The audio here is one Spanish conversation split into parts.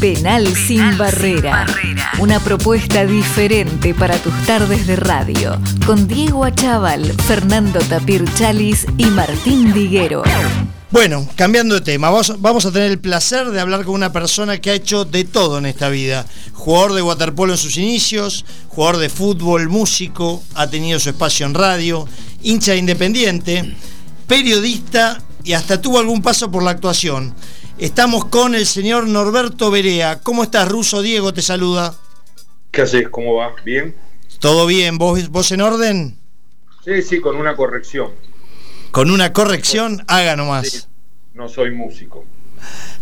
Penal, sin, barrera. Una propuesta diferente para tus tardes de radio. Con Diego Achával, Fernando Tapir Chalis y Martín Diguero. Bueno, cambiando de tema, vamos, a tener el placer de hablar con una persona que ha hecho de todo en esta vida. Jugador de waterpolo en sus inicios, jugador de fútbol, músico, ha tenido su espacio en radio, hincha independiente, periodista y hasta tuvo algún paso por la actuación. Estamos con el señor Norberto Berea. ¿Cómo estás, Ruso? Diego te saluda. ¿Qué haces? ¿Cómo va? ¿Bien? ¿Todo bien? ¿Vos, vos en orden? Sí, sí, con una corrección. Con una corrección, haga nomás. no soy músico.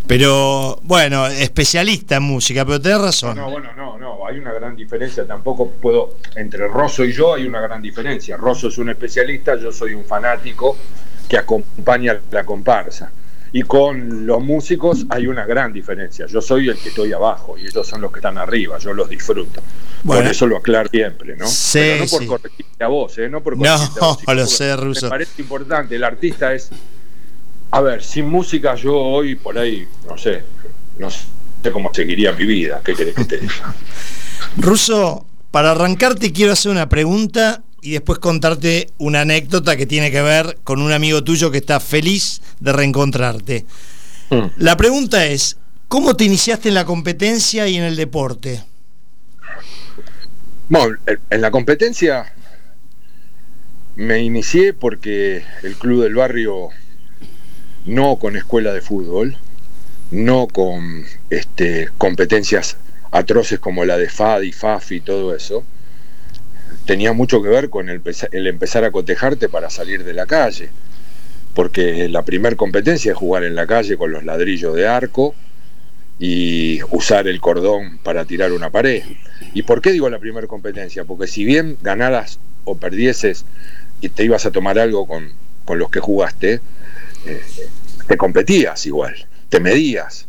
Pero, bueno, especialista en música, pero tenés razón. No, bueno, no, no, hay una gran diferencia. Tampoco puedo, entre Rosso y yo hay una gran diferencia. Rosso es un especialista, yo soy un fanático que acompaña la comparsa. Y con los músicos hay una gran diferencia. Yo soy el que estoy abajo y ellos son los que están arriba. Yo los disfruto. Bueno, por eso lo aclaro siempre, ¿no? Sí, Pero no por corregirte a vos, ¿eh? No por corregirte no, a vos. lo sé, Ruso. Me parece importante. El artista es. A ver, sin música yo hoy por ahí, no sé, no sé cómo seguiría mi vida. ¿Qué querés que te diga? Ruso, para arrancarte quiero hacer una pregunta y después contarte una anécdota que tiene que ver con un amigo tuyo que está feliz de reencontrarte. Mm. La pregunta es, ¿cómo te iniciaste en la competencia y en el deporte? Bueno, en la competencia me inicié porque el club del barrio, no con escuela de fútbol, no con este, competencias atroces como la de FAD y FAF y todo eso, tenía mucho que ver con el, empezar a cotejarte para salir de la calle, porque la primer competencia es jugar en la calle con los ladrillos de arco y usar el cordón para tirar una pared. ¿Y por qué digo la primera competencia? Porque si bien ganaras o perdieses y te ibas a tomar algo con, los que jugaste, eh, te competías igual, te medías.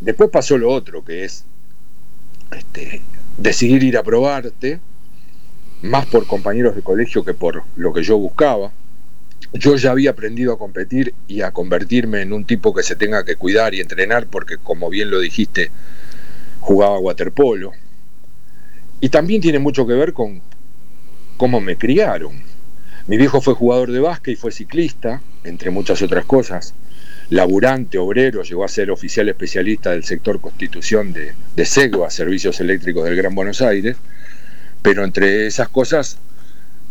Después pasó lo otro, que es este, decidir ir a probarte más por compañeros de colegio que por lo que yo buscaba. Yo ya había aprendido a competir y a convertirme en un tipo que se tenga que cuidar y entrenar porque, como bien lo dijiste, jugaba waterpolo. Y también tiene mucho que ver con cómo me criaron. Mi viejo fue jugador de básquet y fue ciclista, entre muchas otras cosas. Laburante, obrero, llegó a ser oficial especialista del sector constitución de, de SEGOA, Servicios Eléctricos del Gran Buenos Aires pero entre esas cosas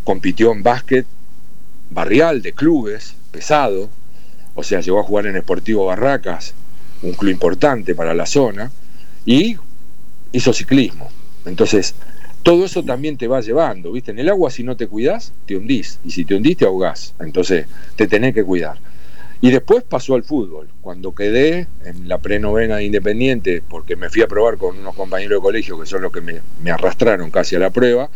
compitió en básquet barrial, de clubes, pesado, o sea, llegó a jugar en Esportivo Barracas, un club importante para la zona, y hizo ciclismo. Entonces, todo eso también te va llevando, ¿viste? En el agua si no te cuidas, te hundís, y si te hundís te ahogás, entonces te tenés que cuidar. Y después pasó al fútbol. Cuando quedé en la prenovena de Independiente, porque me fui a probar con unos compañeros de colegio que son los que me, arrastraron casi a la prueba,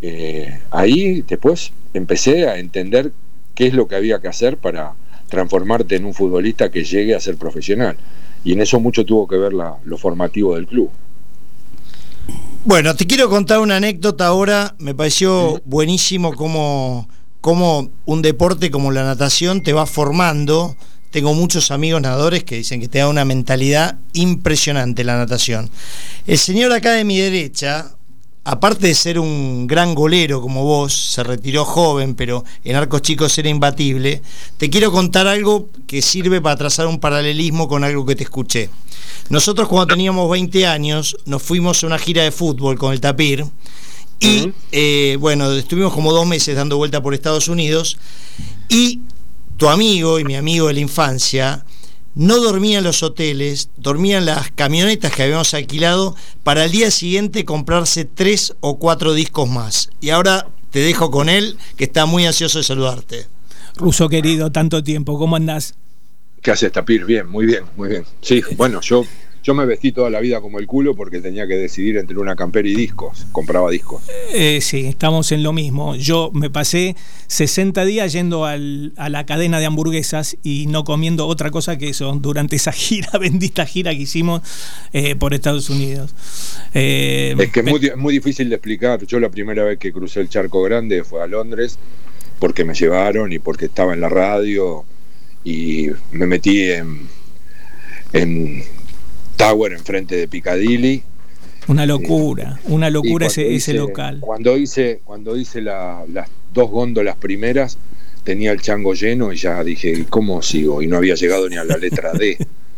eh, ahí después empecé a entender qué es lo que había que hacer para transformarte en un futbolista que llegue a ser profesional. Y en eso mucho tuvo que ver lo formativo del club. Bueno, te quiero contar una anécdota ahora. Me pareció buenísimo cómo cómo un deporte como la natación te va formando. Tengo muchos amigos nadadores que dicen que te da una mentalidad impresionante la natación. El señor acá de mi derecha, aparte de ser un gran golero como vos, se retiró joven, pero en arcos chicos era imbatible, te quiero contar algo que sirve para trazar un paralelismo con algo que te escuché. Nosotros cuando teníamos 20 años nos fuimos a una gira de fútbol con el Tapir y eh, bueno, estuvimos como dos meses dando vuelta por Estados Unidos y tu amigo y mi amigo de la infancia no dormía en los hoteles, dormía en las camionetas que habíamos alquilado para el día siguiente comprarse tres o cuatro discos más. Y ahora te dejo con él, que está muy ansioso de saludarte. Ruso querido, tanto tiempo, ¿cómo andás? ¿Qué haces, Tapir? Bien, muy bien, muy bien. Sí, bueno, yo yo me vestí toda la vida como el culo porque tenía que decidir entre una campera y discos. Compraba discos. Eh, sí, estamos en lo mismo. Yo me pasé 60 días yendo a la cadena de hamburguesas y no comiendo otra cosa que eso durante esa gira, bendita gira que hicimos eh, por Estados Unidos. Eh, es que es muy, muy difícil de explicar. Yo la primera vez que crucé el charco grande fue a Londres porque me llevaron y porque estaba en la radio y me metí en Tower enfrente de Piccadilly. Una locura, una locura ese, ese local. Cuando hice, cuando hice las dos góndolas primeras, tenía el chango lleno y ya dije, ¿cómo sigo? Y no había llegado ni a la letra D.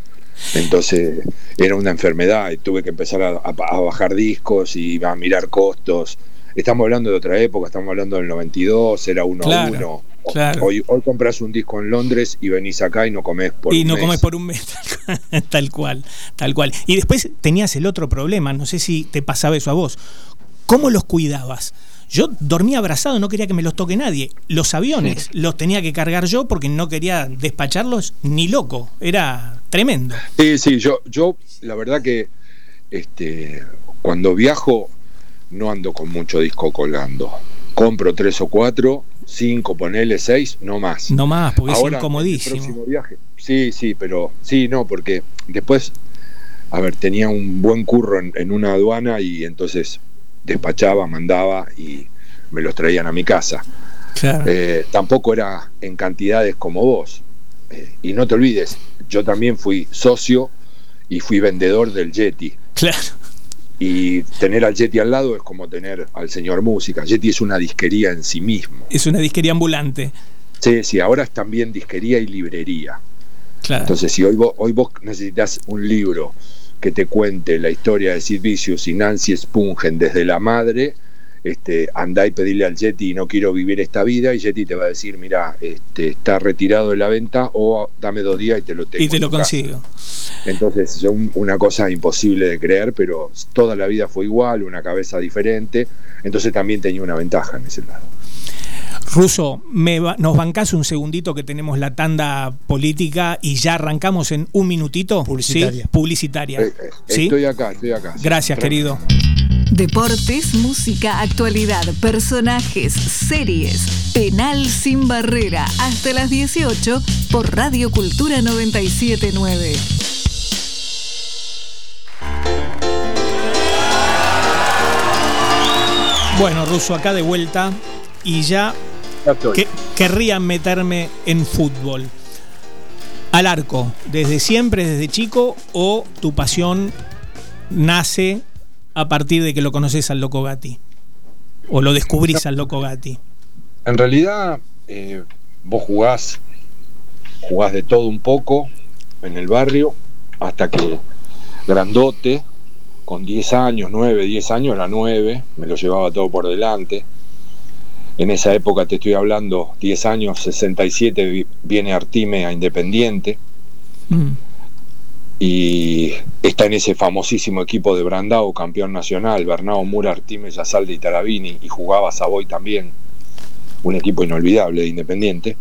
Entonces era una enfermedad y tuve que empezar a, bajar discos y a mirar costos. Estamos hablando de otra época, estamos hablando del 92, era uno a uno. Hoy, hoy compras un disco en Londres y venís acá y no comés por y no comes por un mes, tal cual, tal cual. Y después tenías el otro problema, no sé si te pasaba eso a vos. ¿Cómo los cuidabas? Yo dormía abrazado, no quería que me los toque nadie. Los aviones los tenía que cargar yo porque no quería despacharlos ni loco. Era tremendo. Sí, sí, yo, yo la verdad que este, cuando viajo no ando con mucho disco colgando. Compro tres o cuatro, cinco, ponele seis, no más. No más, porque es incomodísimo. próximo viaje. Sí, sí, pero sí, no, porque después, a ver, tenía un buen curro en una aduana y entonces despachaba, mandaba y me los traían a mi casa. Eh, tampoco era en cantidades como vos. Eh, y no te olvides, yo también fui socio y fui vendedor del Yeti. Claro. Y tener al Yeti al lado es como tener al señor música. Yeti es una disquería en sí mismo. Es una disquería ambulante. Sí, sí, ahora es también disquería y librería. Claro. Entonces, si hoy vos, hoy vos necesitas un libro que te cuente la historia de Sid Vicious y Nancy Spungen desde la madre, este, andá y pedile al Yeti no quiero vivir esta vida y Yeti te va a decir, mira, este, está retirado de la venta o dame dos días y te lo tengo. Y te lo consigo. Entonces es una cosa imposible de creer, pero toda la vida fue igual, una cabeza diferente, entonces también tenía una ventaja en ese lado. Ruso, me ¿nos bancás un segundito que tenemos la tanda política y ya arrancamos en un minutito? Publicitaria. ¿Sí? Publicitaria. Eh, eh, estoy acá, estoy acá. Gracias, querido. Deportes, música, actualidad, personajes, series. Penal sin barrera. Hasta las 18 por Radio Cultura 979. Bueno, Ruso, acá de vuelta y ya que, querrían meterme en fútbol. Al arco, desde siempre, desde chico, o tu pasión nace a partir de que lo conoces al Loco Gatti? ¿O lo descubrís al Loco Gatti? En realidad, eh, vos jugás, jugás de todo un poco en el barrio, hasta que grandote, con 10 años, 9, 10 años, era 9, me lo llevaba todo por delante en esa época te estoy hablando, 10 años, 67 viene Artime a Independiente. Mm. Y está en ese famosísimo equipo de Brandao, campeón nacional, Bernardo Mura, Artime, Yasalde y Tarabini, y jugaba Savoy también, un equipo inolvidable de Independiente.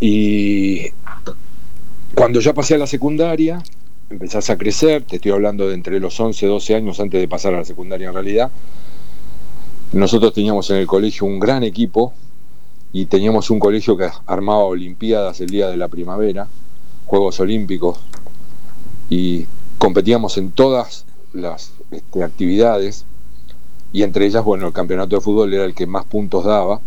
Y cuando ya pasé a la secundaria, empezás a crecer, te estoy hablando de entre los 11, 12 años antes de pasar a la secundaria en realidad, nosotros teníamos en el colegio un gran equipo y teníamos un colegio que armaba Olimpiadas el día de la primavera, Juegos Olímpicos, y competíamos en todas las este, actividades, y entre ellas, bueno, el campeonato de fútbol era el que más puntos daba,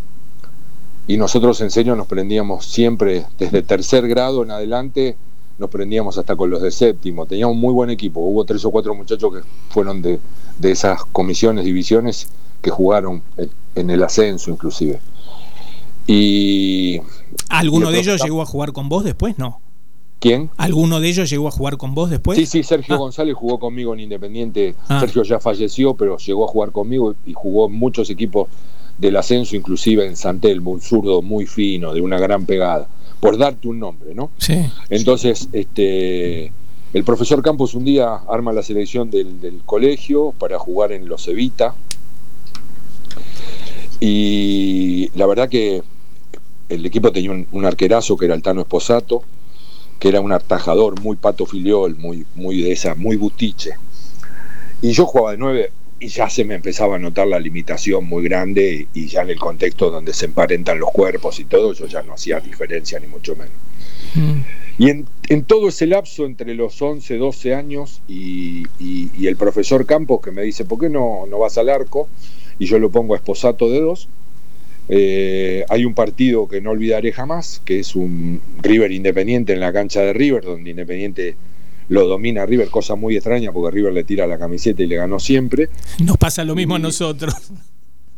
y nosotros en serio nos prendíamos siempre, desde tercer grado en adelante, nos prendíamos hasta con los de séptimo, teníamos un muy buen equipo, hubo tres o cuatro muchachos que fueron de, de esas comisiones, divisiones, que jugaron en el ascenso inclusive. Y ¿Alguno de ellos llegó a jugar con vos después? No. ¿Quién? ¿Alguno de ellos llegó a jugar con vos después? Sí, sí, Sergio ah. González jugó conmigo en Independiente. Ah. Sergio ya falleció, pero llegó a jugar conmigo y jugó en muchos equipos del ascenso, inclusive en Santelmo, un zurdo muy fino, de una gran pegada, por darte un nombre, ¿no? Sí. Entonces, este el profesor Campos un día arma la selección del, del colegio para jugar en los Evita, y la verdad que el equipo tenía un, arquerazo que era el Tano Esposato, que era un atajador muy pato filiol, muy, muy de esa, muy butiche. Y yo jugaba de nueve y ya se me empezaba a notar la limitación muy grande y ya en el contexto donde se emparentan los cuerpos y todo, yo ya no hacía diferencia ni mucho menos. Mm. Y en, todo ese lapso entre los 11, 12 años y, el profesor Campos que me dice, ¿por qué no, no vas al arco? y yo lo pongo a Esposato de dos. Eh, hay un partido que no olvidaré jamás, que es un River Independiente en la cancha de River, donde Independiente lo domina River, cosa muy extraña porque River le tira la camiseta y le ganó siempre. Nos pasa lo mismo a nosotros.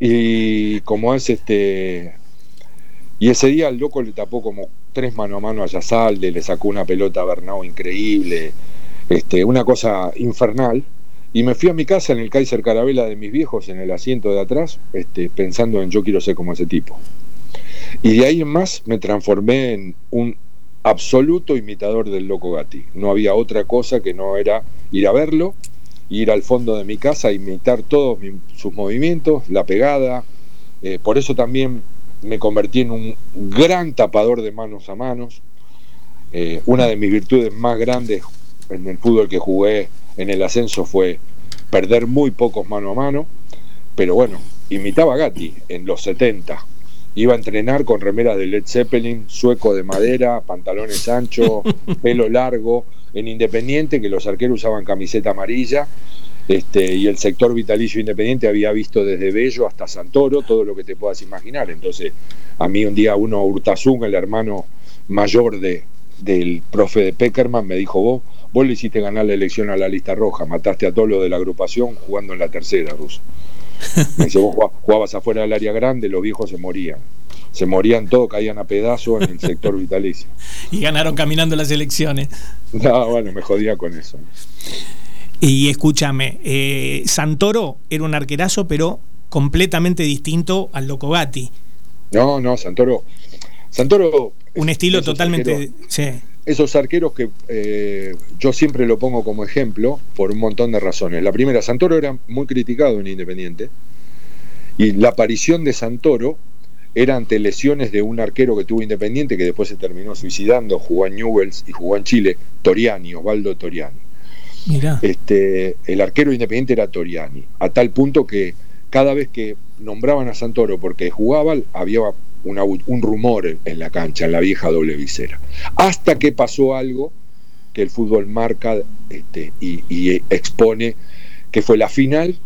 Y como es este. Y ese día el loco le tapó como tres mano a mano a Yasalde, le sacó una pelota a Bernau increíble, este, una cosa infernal. Y me fui a mi casa en el Kaiser Carabela de mis viejos, en el asiento de atrás, este, pensando en yo quiero ser como ese tipo. Y de ahí en más me transformé en un absoluto imitador del Loco Gatti. No había otra cosa que no era ir a verlo, ir al fondo de mi casa, imitar todos sus movimientos, la pegada. Eh, por eso también me convertí en un gran tapador de manos a manos. Eh, una de mis virtudes más grandes en el fútbol que jugué en el ascenso fue perder muy pocos mano a mano, pero bueno, imitaba a Gatti en los 70. Iba a entrenar con remeras de Led Zeppelin, sueco de madera, pantalones anchos, pelo largo, en Independiente, que los arqueros usaban camiseta amarilla, este, y el sector vitalicio independiente había visto desde Bello hasta Santoro, todo lo que te puedas imaginar. Entonces, a mí un día uno, Hurtazún, el hermano mayor de, del profe de Peckerman, me dijo, vos, vos le hiciste ganar la elección a la lista roja, mataste a todos los de la agrupación jugando en la tercera, Ruso. Me dice, vos jugabas afuera del área grande, los viejos se morían. Se morían todos, caían a pedazos en el sector vitalicio. y ganaron caminando las elecciones. No, bueno, me jodía con eso. Y escúchame, eh, Santoro era un arquerazo, pero completamente distinto al Loco Gatti. No, no, Santoro. Santoro. Un estilo totalmente. sí. Esos arqueros que eh, yo siempre lo pongo como ejemplo por un montón de razones. La primera, Santoro era muy criticado en Independiente. Y la aparición de Santoro era ante lesiones de un arquero que tuvo Independiente, que después se terminó suicidando, jugó en Newells y jugó en Chile, Toriani, Osvaldo Toriani. Este, el arquero independiente era Toriani, a tal punto que cada vez que nombraban a Santoro porque jugaba, había un rumor en la cancha, en la vieja doble visera. Hasta que pasó algo que el fútbol marca este, y, expone, que fue la final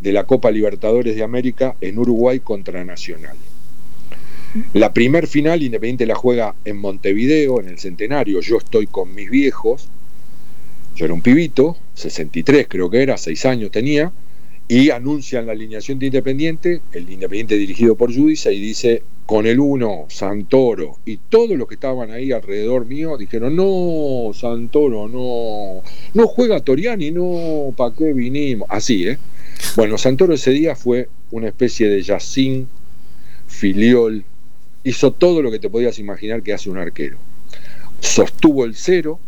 de la Copa Libertadores de América en Uruguay contra Nacional. La primer final Independiente la juega en Montevideo, en el Centenario. Yo estoy con mis viejos yo era un pibito, 63 creo que era, 6 años tenía, y anuncian la alineación de Independiente, el Independiente dirigido por Judiza, y dice, con el 1, Santoro, y todos los que estaban ahí alrededor mío dijeron, no, Santoro, no, no juega Toriani, no, ¿para qué vinimos? Así, ¿eh? Bueno, Santoro ese día fue una especie de Yacín, filiol, hizo todo lo que te podías imaginar que hace un arquero. Sostuvo el cero,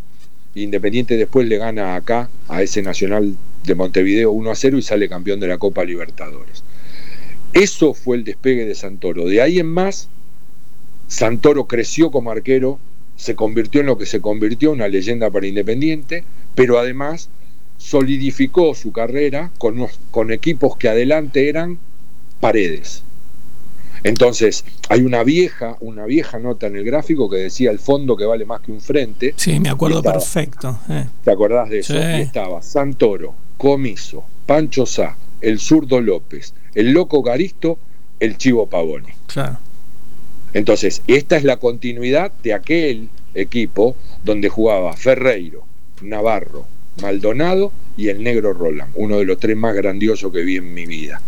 Independiente después le gana acá a ese Nacional de Montevideo 1 a 0 y sale campeón de la Copa Libertadores. Eso fue el despegue de Santoro. De ahí en más, Santoro creció como arquero, se convirtió en lo que se convirtió, una leyenda para Independiente, pero además solidificó su carrera con, con equipos que adelante eran paredes. Entonces, hay una vieja, una vieja nota en el gráfico que decía el fondo que vale más que un frente. Sí, me acuerdo perfecto. Eh. ¿Te acordás de eso? Y estaba Santoro, Comiso, Pancho Sá, el zurdo López, el loco Garisto, el chivo Pavoni. Claro. Entonces, esta es la continuidad de aquel equipo donde jugaba Ferreiro, Navarro, Maldonado y el negro Roland, uno de los tres más grandiosos que vi en mi vida.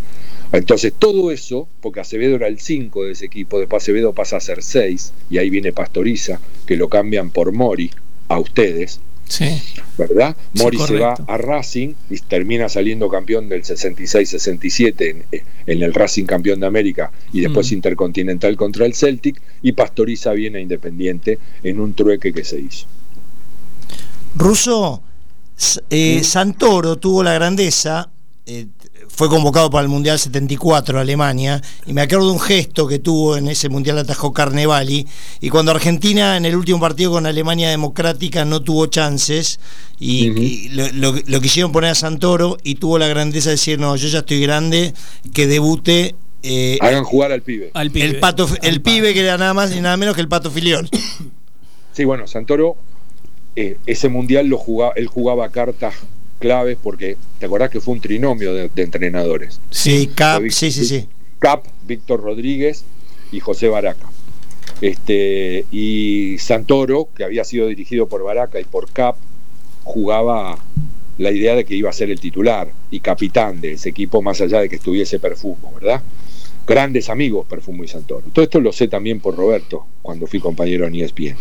Entonces todo eso, porque Acevedo era el 5 de ese equipo, después Acevedo pasa a ser 6 y ahí viene Pastoriza, que lo cambian por Mori a ustedes. Sí. ¿Verdad? Mori se va a Racing y termina saliendo campeón del 66-67 en, el Racing campeón de América y después mm. Intercontinental contra el Celtic y Pastoriza viene a Independiente en un trueque que se hizo. Russo, eh, Santoro tuvo la grandeza, eh, fue convocado para el Mundial 74 Alemania y me acuerdo de un gesto que tuvo en ese Mundial atajó Carnevali y cuando Argentina en el último partido con Alemania Democrática no tuvo chances y, lo, quisieron poner a Santoro y tuvo la grandeza de decir no, yo ya estoy grande, que debute eh, Hagan jugar al pibe. El, pato, el pibe que era nada más y nada menos que el pato filión. Sí, bueno, Santoro, eh, ese mundial lo jugaba, él jugaba cartas claves porque te acordás que fue un trinomio de, entrenadores. Sí, Cap, sí, sí, sí. Cap, Víctor Rodríguez y José Baraca. Este, y Santoro, que había sido dirigido por Baraca y por Cap, jugaba la idea de que iba a ser el titular y capitán de ese equipo, más allá de que estuviese Perfumo, ¿verdad? Grandes amigos Perfumo y Santoro. Todo esto lo sé también por Roberto, cuando fui compañero en ESPN.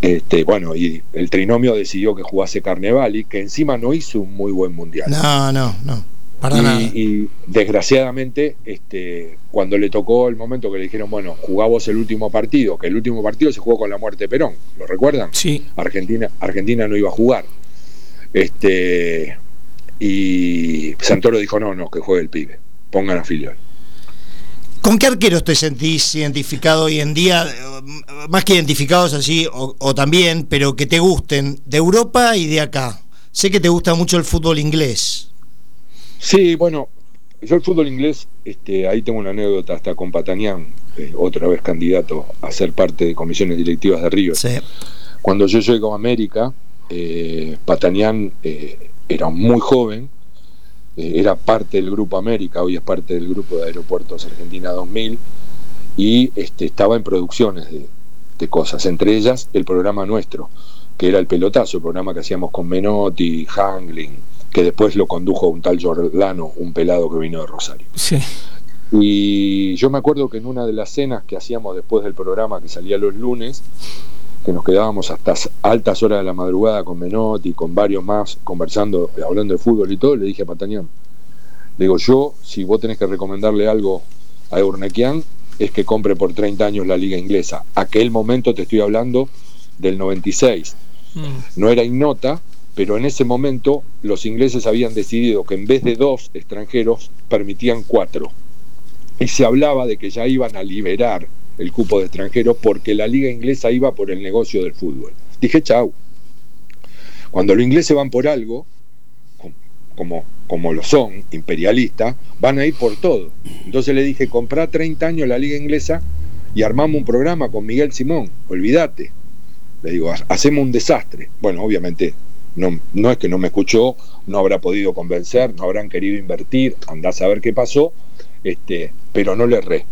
Este, bueno, y el trinomio decidió que jugase Carnevali, que encima no hizo un muy buen mundial. No, no, no. Para y, nada. y, desgraciadamente, este, cuando le tocó el momento que le dijeron, bueno, jugamos el último partido, que el último partido se jugó con la muerte de Perón, ¿lo recuerdan? Sí. Argentina, Argentina no iba a jugar. Este, y Santoro dijo, no, no, que juegue el pibe, pongan a Filial. ¿Con qué arqueros te sentís identificado hoy en día? Más que identificados así, o, o, también, pero que te gusten, de Europa y de acá. Sé que te gusta mucho el fútbol inglés. Sí, bueno, yo el fútbol inglés, este, ahí tengo una anécdota hasta con Patanián, eh, otra vez candidato a ser parte de comisiones directivas de River. Sí. Cuando yo llego a América, eh, Patanián eh, era muy joven, eh, era parte del Grupo América, hoy es parte del Grupo de Aeropuertos Argentina 2000, y este, estaba en producciones de, de, cosas, entre ellas el programa nuestro, que era el pelotazo, el programa que hacíamos con Menotti, Hangling, que después lo condujo un tal Jordano, un pelado que vino de Rosario. Sí. Y yo me acuerdo que en una de las cenas que hacíamos después del programa que salía los lunes, que nos quedábamos hasta altas horas de la madrugada con Menotti, con varios más, conversando, hablando de fútbol y todo, le dije a Patañán, le digo, yo, si vos tenés que recomendarle algo a Eurnequian, es que compre por 30 años la liga inglesa. Aquel momento te estoy hablando del 96. Mm. No era ignota, pero en ese momento los ingleses habían decidido que en vez de dos extranjeros permitían cuatro. Y se hablaba de que ya iban a liberar el cupo de extranjeros porque la liga inglesa iba por el negocio del fútbol. Dije, chau. Cuando los ingleses van por algo, como, como lo son, imperialistas, van a ir por todo. Entonces le dije, comprá 30 años la liga inglesa y armamos un programa con Miguel Simón, olvídate. Le digo, hacemos un desastre. Bueno, obviamente no, no es que no me escuchó, no habrá podido convencer, no habrán querido invertir, andás a ver qué pasó, este, pero no le erré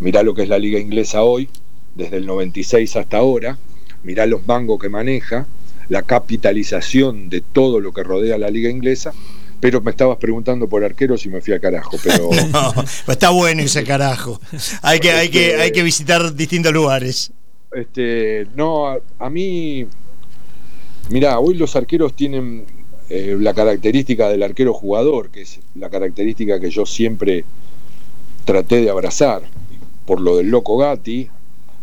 mirá lo que es la liga inglesa hoy, desde el 96 hasta ahora, mirá los mangos que maneja, la capitalización de todo lo que rodea la liga inglesa, pero me estabas preguntando por arqueros y me fui a carajo. Pero no, está bueno ese carajo. Hay que, hay que, hay que visitar distintos lugares. Este, no, a, a mí, mirá, hoy los arqueros tienen eh, la característica del arquero jugador, que es la característica que yo siempre traté de abrazar por lo del loco Gatti,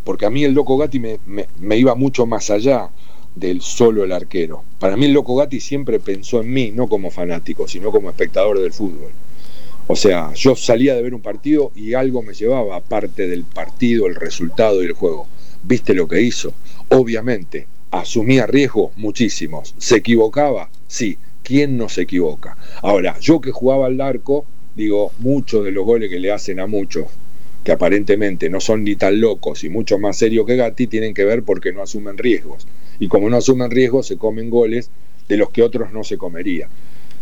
porque a mí el loco Gatti me, me, iba mucho más allá del solo el arquero. Para mí el loco Gatti siempre pensó en mí, no como fanático, sino como espectador del fútbol. O sea, yo salía de ver un partido y algo me llevaba aparte del partido, el resultado y el juego. ¿Viste lo que hizo? Obviamente, asumía riesgos muchísimos. ¿Se equivocaba? Sí. ¿Quién no se equivoca? Ahora, yo que jugaba al arco, digo, muchos de los goles que le hacen a muchos, que aparentemente no son ni tan locos y mucho más serios que Gatti, tienen que ver porque no asumen riesgos. Y como no asumen riesgos, se comen goles de los que otros no se comería.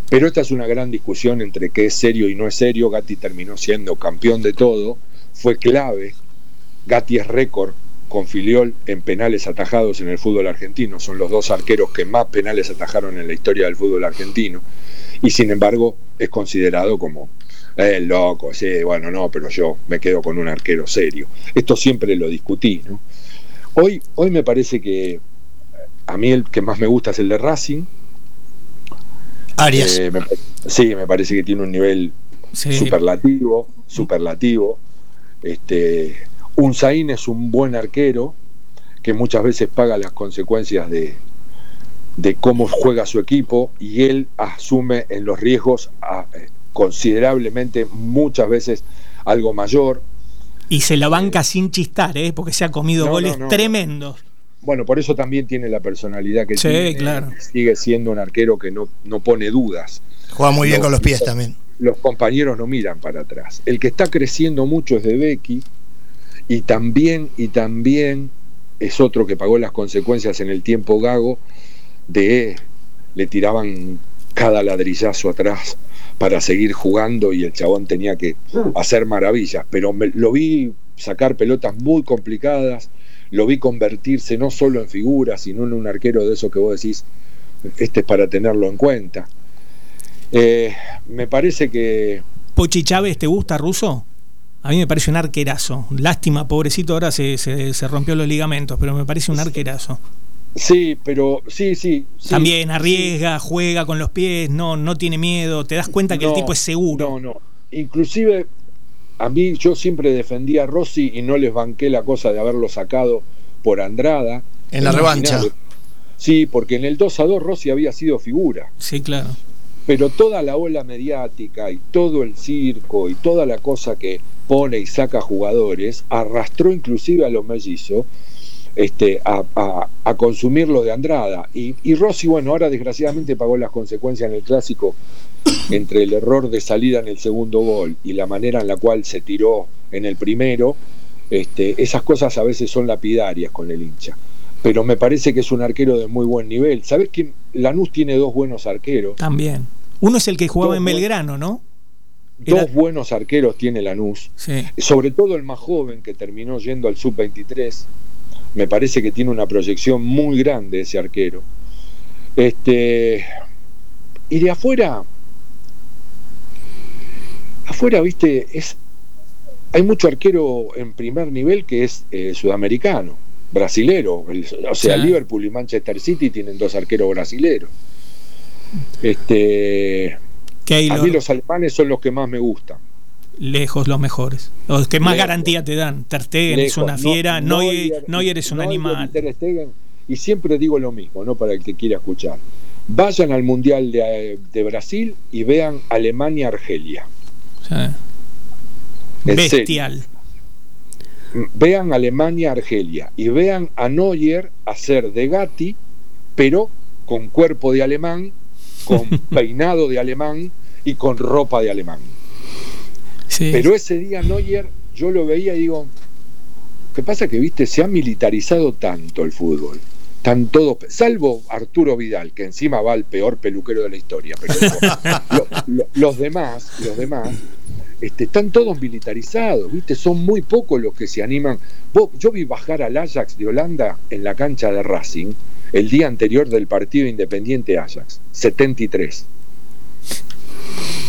Pero esta es una gran discusión entre qué es serio y no es serio. Gatti terminó siendo campeón de todo, fue clave. Gatti es récord con Filiol en penales atajados en el fútbol argentino. Son los dos arqueros que más penales atajaron en la historia del fútbol argentino. Y sin embargo es considerado como eh, loco, sí, bueno, no, pero yo me quedo con un arquero serio. Esto siempre lo discutí, ¿no? Hoy, hoy me parece que a mí el que más me gusta es el de Racing. Arias. Eh, me, sí, me parece que tiene un nivel sí. superlativo, superlativo. Este, un Zain es un buen arquero que muchas veces paga las consecuencias de, de cómo juega su equipo y él asume en los riesgos a, considerablemente, muchas veces algo mayor. Y se la banca sin chistar, ¿eh? porque se ha comido no, goles no, no. tremendos. Bueno, por eso también tiene la personalidad que sí, tiene. Claro. Sigue siendo un arquero que no, no pone dudas. Juega muy bien los, con los pies también. Los compañeros no miran para atrás. El que está creciendo mucho es de Becky y también, y también es otro que pagó las consecuencias en el tiempo gago de le tiraban cada ladrillazo atrás para seguir jugando y el chabón tenía que hacer maravillas, pero me, lo vi sacar pelotas muy complicadas, lo vi convertirse no solo en figura, sino en un arquero de eso que vos decís, este es para tenerlo en cuenta. Eh, me parece que... Pochi Chávez, ¿te gusta Ruso? A mí me parece un arquerazo. Lástima, pobrecito, ahora se, se, rompió los ligamentos, pero me parece un arquerazo. Sí, pero sí, sí. También arriesga, juega con los pies, no, no tiene miedo, te das cuenta que el tipo es seguro. No, no. Inclusive a mí yo siempre defendía a Rossi y no les banqué la cosa de haberlo sacado por Andrada. En la revancha. Sí, porque en el 2 a 2 Rossi había sido figura. Sí, claro. Pero toda la ola mediática y todo el circo y toda la cosa que pone y saca jugadores arrastró inclusive a los mellizos este, a, a, consumir lo de Andrada. Y, y, Rossi, bueno, ahora desgraciadamente pagó las consecuencias en el clásico entre el error de salida en el segundo gol y la manera en la cual se tiró en el primero. Este, esas cosas a veces son lapidarias con el hincha. Pero me parece que es un arquero de muy buen nivel. ¿Sabes que Lanús tiene dos buenos arqueros? También. Uno es el que jugaba en Belgrano, ¿no? Dos buenos arqueros tiene Lanús. Sobre todo el más joven que terminó yendo al sub-23 me parece que tiene una proyección muy grande ese arquero. Este, y de afuera, afuera, viste, es, hay mucho arquero en primer nivel que es eh, sudamericano, brasilero. o sea, Liverpool y Manchester City tienen dos arqueros brasileros. Este, a mí los alemanes son los que más me gustan lejos los mejores. Los que más garantía te dan. Ter Stegen es una fiera, no, no, eres un animal. y siempre digo lo mismo, ¿no? Para el que quiera escuchar. Vayan al Mundial de, Brasil y vean Alemania-Argelia. Bestial. Vean Alemania-Argelia y vean a Neuer hacer de Gatti, pero con cuerpo de alemán, con peinado de alemán y con ropa de alemán. Pero ese día Neuer yo lo veía y digo, ¿qué pasa que viste? Se ha militarizado tanto el fútbol. Están todos, salvo Arturo Vidal, que encima va al peor peluquero de la historia, pero los demás, los demás, este, están todos militarizados, ¿viste? Son muy pocos los que se animan. yo vi bajar al Ajax de Holanda en la cancha de Racing el día anterior del partido Independiente Ajax, 73.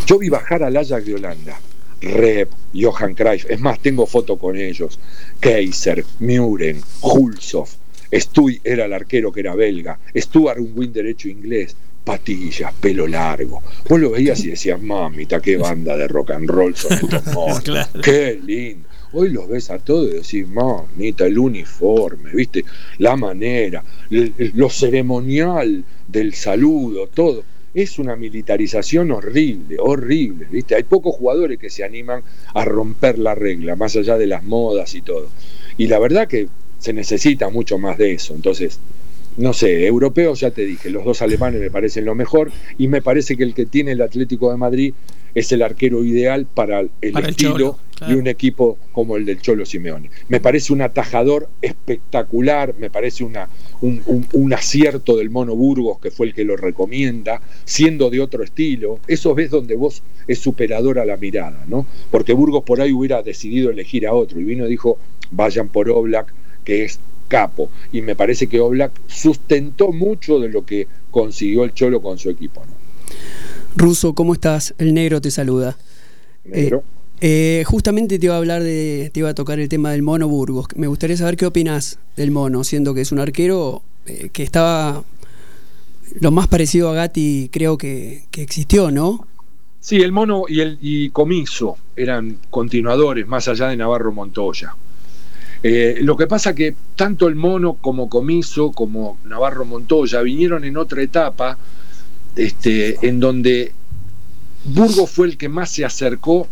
Yo vi bajar al Ajax de Holanda Rep, Johan Cruyff, es más, tengo foto con ellos, Kaiser, Muren, Hulshoff, Stuy era el arquero que era belga, Stuart un win derecho inglés, patillas, pelo largo. Vos lo veías y decías, mamita, qué banda de rock and roll son estos qué lindo. Hoy los ves a todos y decís, mamita, el uniforme, ¿viste? La manera, lo ceremonial del saludo, todo es una militarización horrible, horrible, ¿viste? Hay pocos jugadores que se animan a romper la regla, más allá de las modas y todo. Y la verdad que se necesita mucho más de eso. Entonces, no sé, europeos ya te dije, los dos alemanes me parecen lo mejor y me parece que el que tiene el Atlético de Madrid es el arquero ideal para el estilo y un equipo como el del Cholo Simeone. Me parece un atajador espectacular, me parece una, un, acierto del Mono Burgos, que fue el que lo recomienda, siendo de otro estilo. Eso ves donde vos es superador a la mirada, ¿no? Porque Burgos por ahí hubiera decidido elegir a otro y vino y dijo, vayan por Oblak, que es capo. Y me parece que Oblak sustentó mucho de lo que consiguió el Cholo con su equipo, ¿no? Ruso, ¿cómo estás? El negro te saluda. Negro. Eh, eh, justamente te iba a hablar de, te iba a tocar el tema del mono Burgos. Me gustaría saber qué opinas del mono, siendo que es un arquero eh, que estaba lo más parecido a Gatti, creo que, existió, ¿no? Sí, el mono y el Comiso eran continuadores más allá de Navarro Montoya. lo que pasa que tanto el mono como Comiso como Navarro Montoya vinieron en otra etapa este, en donde Burgos fue el que más se acercó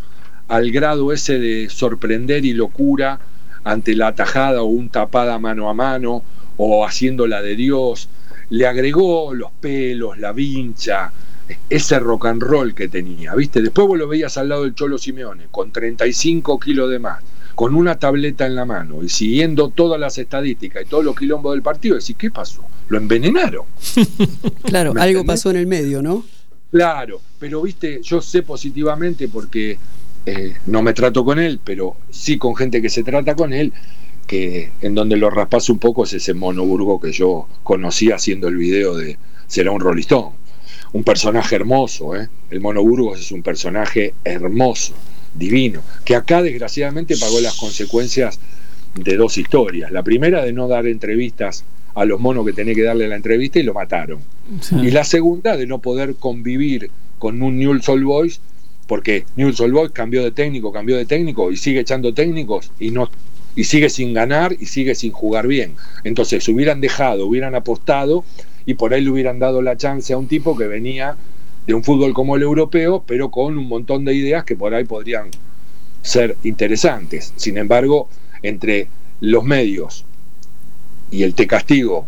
al grado ese de sorprender y locura ante la atajada o un tapada mano a mano o haciéndola de Dios. Le agregó los pelos, la vincha, ese rock and roll que tenía, ¿viste? Después vos lo veías al lado del Cholo Simeone, con 35 kilos de más, con una tableta en la mano y siguiendo todas las estadísticas y todos los quilombos del partido, decís, ¿qué pasó? Lo envenenaron. claro, algo pasó en el medio, ¿no? Claro, pero viste, yo sé positivamente porque eh, no me trato con él, pero sí con gente que se trata con él, que en donde lo raspas un poco es ese monoburgo que yo conocí haciendo el video de será un rolistón. Un personaje hermoso, ¿eh? El Mono Burgos es un personaje hermoso, divino, que acá desgraciadamente pagó las consecuencias de dos historias. La primera de no dar entrevistas a los monos que tenía que darle la entrevista y lo mataron. Y la segunda de no poder convivir con un Newell's Old Boys porque Newell's Old Boys cambió de técnico, cambió de técnico y sigue echando técnicos y no y sigue sin ganar y sigue sin jugar bien. Entonces, hubieran dejado, hubieran apostado y por ahí le hubieran dado la chance a un tipo que venía de un fútbol como el europeo, pero con un montón de ideas que por ahí podrían ser interesantes. Sin embargo, entre los medios y el te castigo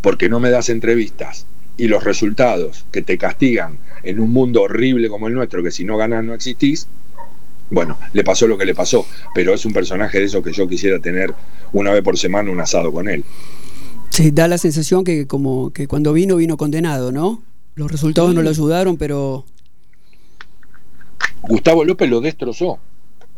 porque no me das entrevistas y los resultados que te castigan en un mundo horrible como el nuestro, que si no ganas no existís, bueno, le pasó lo que le pasó, pero es un personaje de eso que yo quisiera tener una vez por semana un asado con él. Sí, da la sensación que como que cuando vino vino condenado, ¿no? Los resultados no lo ayudaron, pero Gustavo López lo destrozó.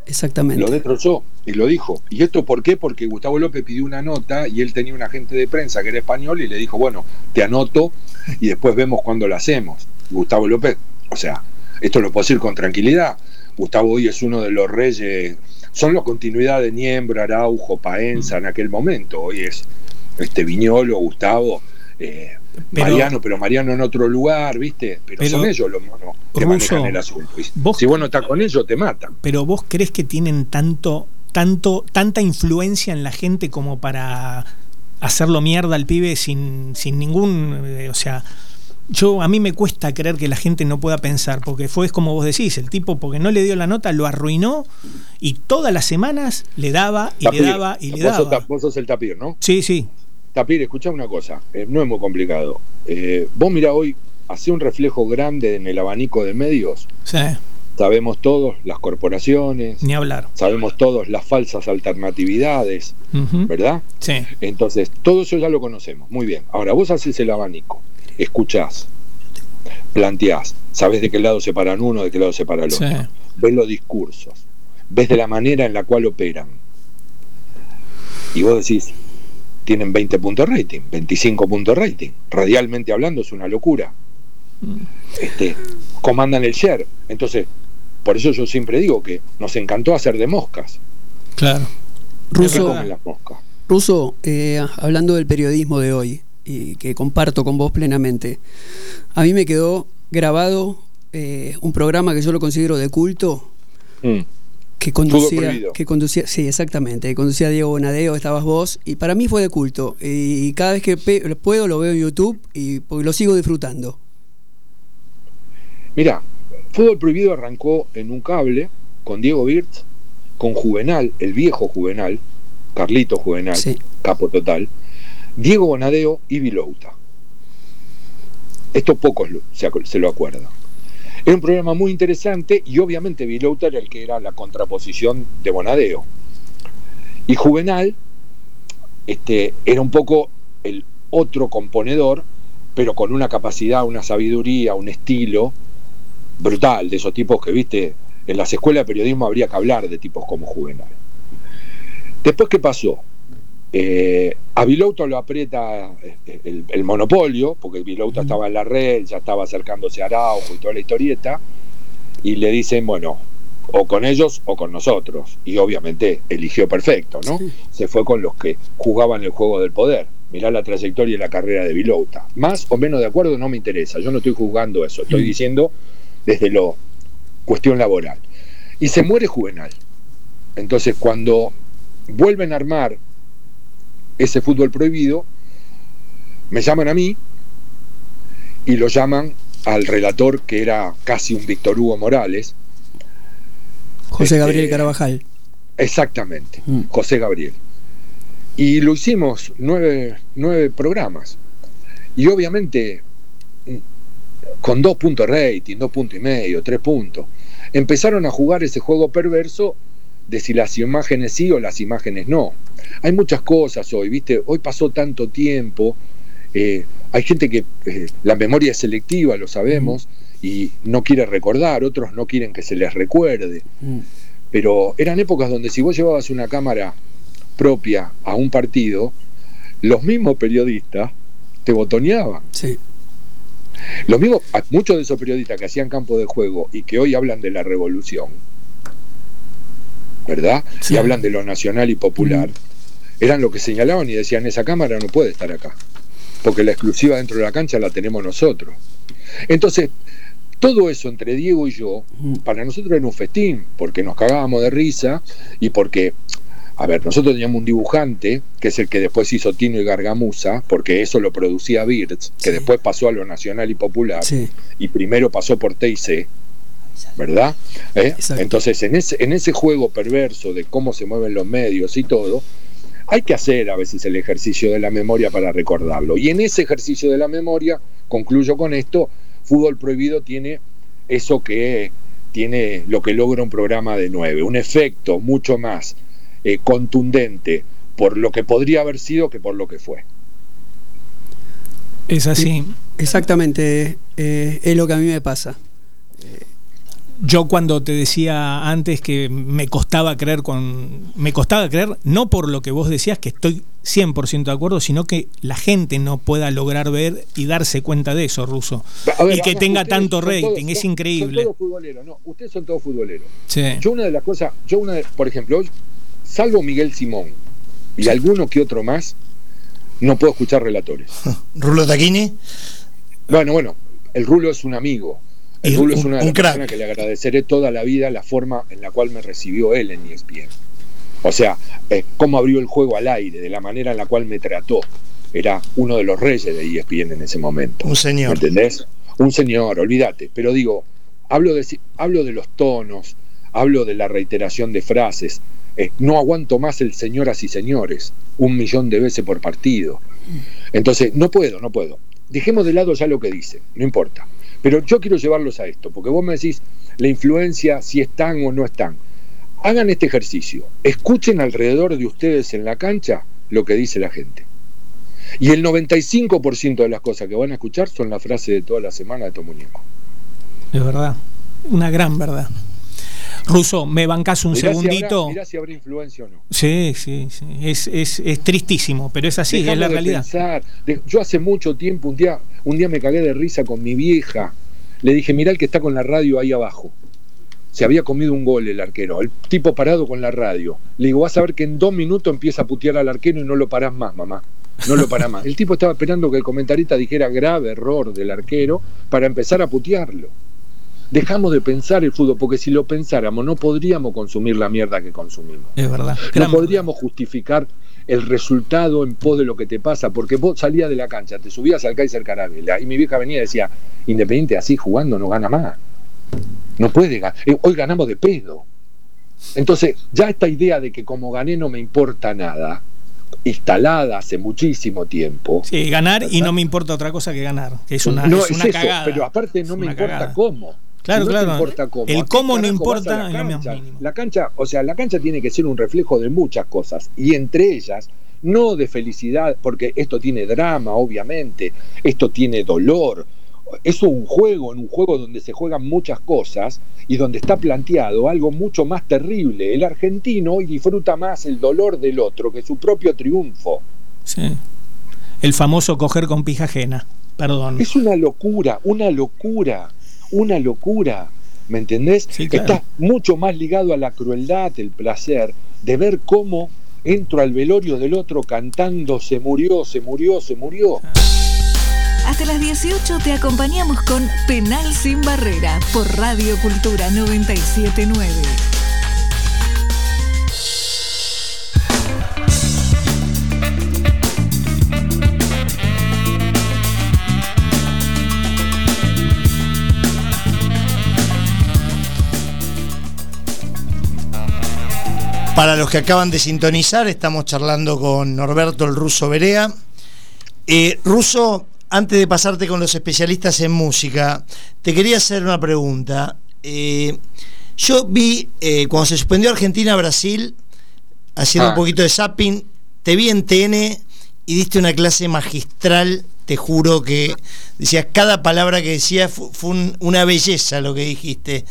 Exactamente. Lo destrozó y lo dijo. ¿Y esto por qué? Porque Gustavo López pidió una nota y él tenía un agente de prensa que era español y le dijo, bueno, te anoto y después vemos cuándo lo hacemos. Gustavo López, o sea, esto lo puedo decir con tranquilidad. Gustavo hoy es uno de los reyes, son la continuidad de Niembro, Araujo, Paenza en aquel momento. Hoy es este Viñolo, Gustavo, eh, Mariano, pero Mariano en otro lugar, ¿viste? Pero, son ellos los monos que manejan el asunto. si vos no estás con ellos, te matan. Pero vos crees que tienen tanto, tanto, tanta influencia en la gente como para hacerlo mierda al pibe sin, sin ningún. Eh, o sea. Yo a mí me cuesta creer que la gente no pueda pensar, porque fue como vos decís, el tipo porque no le dio la nota lo arruinó y todas las semanas le daba y le daba y le daba. vos sos el tapir, ¿no? Sí, sí. Tapir, escucha una cosa, eh, no es muy complicado. Eh, vos mira hoy, hace un reflejo grande en el abanico de medios. Sí. Sabemos todos las corporaciones. Ni hablar. Sabemos todos las falsas alternatividades, ¿verdad? Sí. Entonces, todo eso ya lo conocemos. Muy bien. Ahora, vos haces el abanico, escuchás, planteás, sabés de qué lado se paran uno, de qué lado se para el otro. Ves los discursos, ves de la manera en la cual operan. Y vos decís, tienen 20 puntos rating, 25 puntos rating. Radialmente hablando es una locura. Este, comandan el share. Entonces, por eso yo siempre digo que nos encantó hacer de moscas. Claro. Ruso, Ruso eh, hablando del periodismo de hoy, y que comparto con vos plenamente, a mí me quedó grabado eh, un programa que yo lo considero de culto. Mm que conducía, que conducía, sí, exactamente, que conducía Diego Bonadeo, estabas vos, y para mí fue de culto. Y cada vez que puedo lo veo en YouTube y lo sigo disfrutando. Mira, Fútbol Prohibido arrancó en un cable con Diego Birtz, con Juvenal, el viejo Juvenal, Carlito Juvenal, capo total, Diego Bonadeo y Vilouta. Esto pocos se, se lo acuerdan. Era un programa muy interesante y obviamente Vilouta era el que era la contraposición de Bonadeo. Y Juvenal este, era un poco el otro componedor, pero con una capacidad, una sabiduría, un estilo brutal, de esos tipos que, viste, en las escuelas de periodismo habría que hablar de tipos como Juvenal. Después, ¿qué pasó? Eh, a Vilouta lo aprieta eh, el, monopolio, porque Vilouta estaba en la red, ya estaba acercándose a Araujo y toda la historieta, y le dicen, bueno, o con ellos o con nosotros. Y obviamente eligió perfecto, ¿no? Se fue con los que jugaban el juego del poder. Mirá la trayectoria y la carrera de Vilouta. Más o menos de acuerdo no me interesa, yo no estoy juzgando eso, estoy diciendo desde lo cuestión laboral. Y se muere Juvenal. Entonces cuando vuelven a armar ese fútbol prohibido, me llaman a mí y lo llaman al relator que era casi un Víctor Hugo Morales. José Gabriel este, Carabajal. Exactamente, mm. José Gabriel. Y lo hicimos nueve, nueve programas. Y obviamente con dos puntos rating, dos puntos y medio, tres puntos. Empezaron a jugar ese juego perverso de si las imágenes sí o las imágenes no. Hay muchas cosas hoy, ¿viste? Hoy pasó tanto tiempo, eh, hay gente que eh, la memoria es selectiva, lo sabemos, y no quiere recordar, otros no quieren que se les recuerde. Mm. Pero eran épocas donde si vos llevabas una cámara propia a un partido, los mismos periodistas te botoneaban. Sí. Lo mismo, muchos de esos periodistas que hacían campo de juego y que hoy hablan de la revolución, ¿verdad? Y hablan de lo nacional y popular, mm. eran lo que señalaban y decían, esa cámara no puede estar acá, porque la exclusiva dentro de la cancha la tenemos nosotros. Entonces, todo eso entre Diego y yo, mm. para nosotros era un festín, porque nos cagábamos de risa y porque a ver, nosotros teníamos un dibujante, que es el que después hizo Tino y Gargamusa, porque eso lo producía Birds, que después pasó a lo nacional y popular, y primero pasó por TIC, ¿verdad? ¿Eh? Entonces, en ese, en ese juego perverso de cómo se mueven los medios y todo, hay que hacer a veces el ejercicio de la memoria para recordarlo. Y en ese ejercicio de la memoria, concluyo con esto, Fútbol Prohibido tiene eso que tiene lo que logra un programa de nueve, un efecto mucho más eh, contundente por lo que podría haber sido que por lo que fue. Es así. Exactamente, eh, es lo que a mí me pasa. Yo cuando te decía antes que me costaba creer con me costaba creer no por lo que vos decías que estoy 100% de acuerdo, sino que la gente no pueda lograr ver y darse cuenta de eso, Ruso. y que tenga tanto rating, es increíble. Son todos futboleros, no, ustedes son todos futboleros. Yo una de las cosas, yo una de, por ejemplo, salvo Miguel Simón y alguno que otro más, no puedo escuchar relatores. ¿Rulo Taquini? Bueno, bueno, el Rulo es un amigo. El Rulo es una de las personas que le agradeceré toda la vida la forma en la cual me recibió él en ESPN. O sea, eh, cómo abrió el juego al aire, de la manera en la cual me trató. Era uno de los reyes de ESPN en ese momento. Un señor. ¿Me entendés? Un señor, olvídate. Pero digo, hablo de, hablo de los tonos, hablo de la reiteración de frases, eh, no aguanto más el señoras y señores, un millón de veces por partido. Entonces, no puedo, no puedo. Dejemos de lado ya lo que dice, no importa. Pero yo quiero llevarlos a esto, porque vos me decís la influencia, si están o no están. Hagan este ejercicio, escuchen alrededor de ustedes en la cancha lo que dice la gente. Y el 95% de las cosas que van a escuchar son la frase de toda la semana de tu muñeco. Es verdad, una gran verdad. Ruso, ¿me bancas un segundito? mirá si habrá influencia o no. Sí, sí, sí. Es, es, es tristísimo, pero es así, es la realidad. yo hace mucho tiempo, un día, un día me cagué de risa con mi vieja. Le dije, mirá el que está con la radio ahí abajo. Se había comido un gol el arquero, el tipo parado con la radio. Le digo, vas a ver que en dos minutos empieza a putear al arquero y no lo parás más, mamá. No lo parás más. El tipo estaba esperando que el comentarista dijera grave error del arquero para empezar a putearlo dejamos de pensar el fútbol, porque si lo pensáramos no podríamos consumir la mierda que consumimos. Es verdad. No podríamos justificar el resultado en pos de lo que te pasa, porque vos salías de la cancha, te subías al Kaiser Carabela y mi vieja venía y decía, Independiente así jugando no gana más. No puede ganar. Eh, hoy ganamos de pedo. Entonces, ya esta idea de que como gané no me importa nada, instalada hace muchísimo tiempo. Sí, ganar y no me importa otra cosa que ganar, que es una, no, es una cagada. Pero aparte no me importa cómo. Claro, claro. El cómo no importa la cancha, o sea, la cancha tiene que ser un reflejo de muchas cosas y entre ellas no de felicidad, porque esto tiene drama, obviamente, esto tiene dolor. Es un juego, en un juego donde se juegan muchas cosas y donde está planteado algo mucho más terrible. El argentino hoy disfruta más el dolor del otro que su propio triunfo. Sí. El famoso coger con pija ajena. Perdón. Es una locura, una locura una locura, ¿me entendés? Está mucho más ligado a la crueldad, el placer, de ver cómo entro al velorio del otro cantando se murió, se murió, se murió. Hasta las 18 te acompañamos con Penal sin Barrera por Radio Cultura 979. Para los que acaban de sintonizar, estamos charlando con Norberto el Ruso Berea. Eh, Ruso, antes de pasarte con los especialistas en música, te quería hacer una pregunta. Eh, yo vi, eh, cuando se suspendió Argentina-Brasil, haciendo un ah. poquito de zapping, te vi en TN y diste una clase magistral, te juro que decías, cada palabra que decías fue, una belleza lo que dijiste.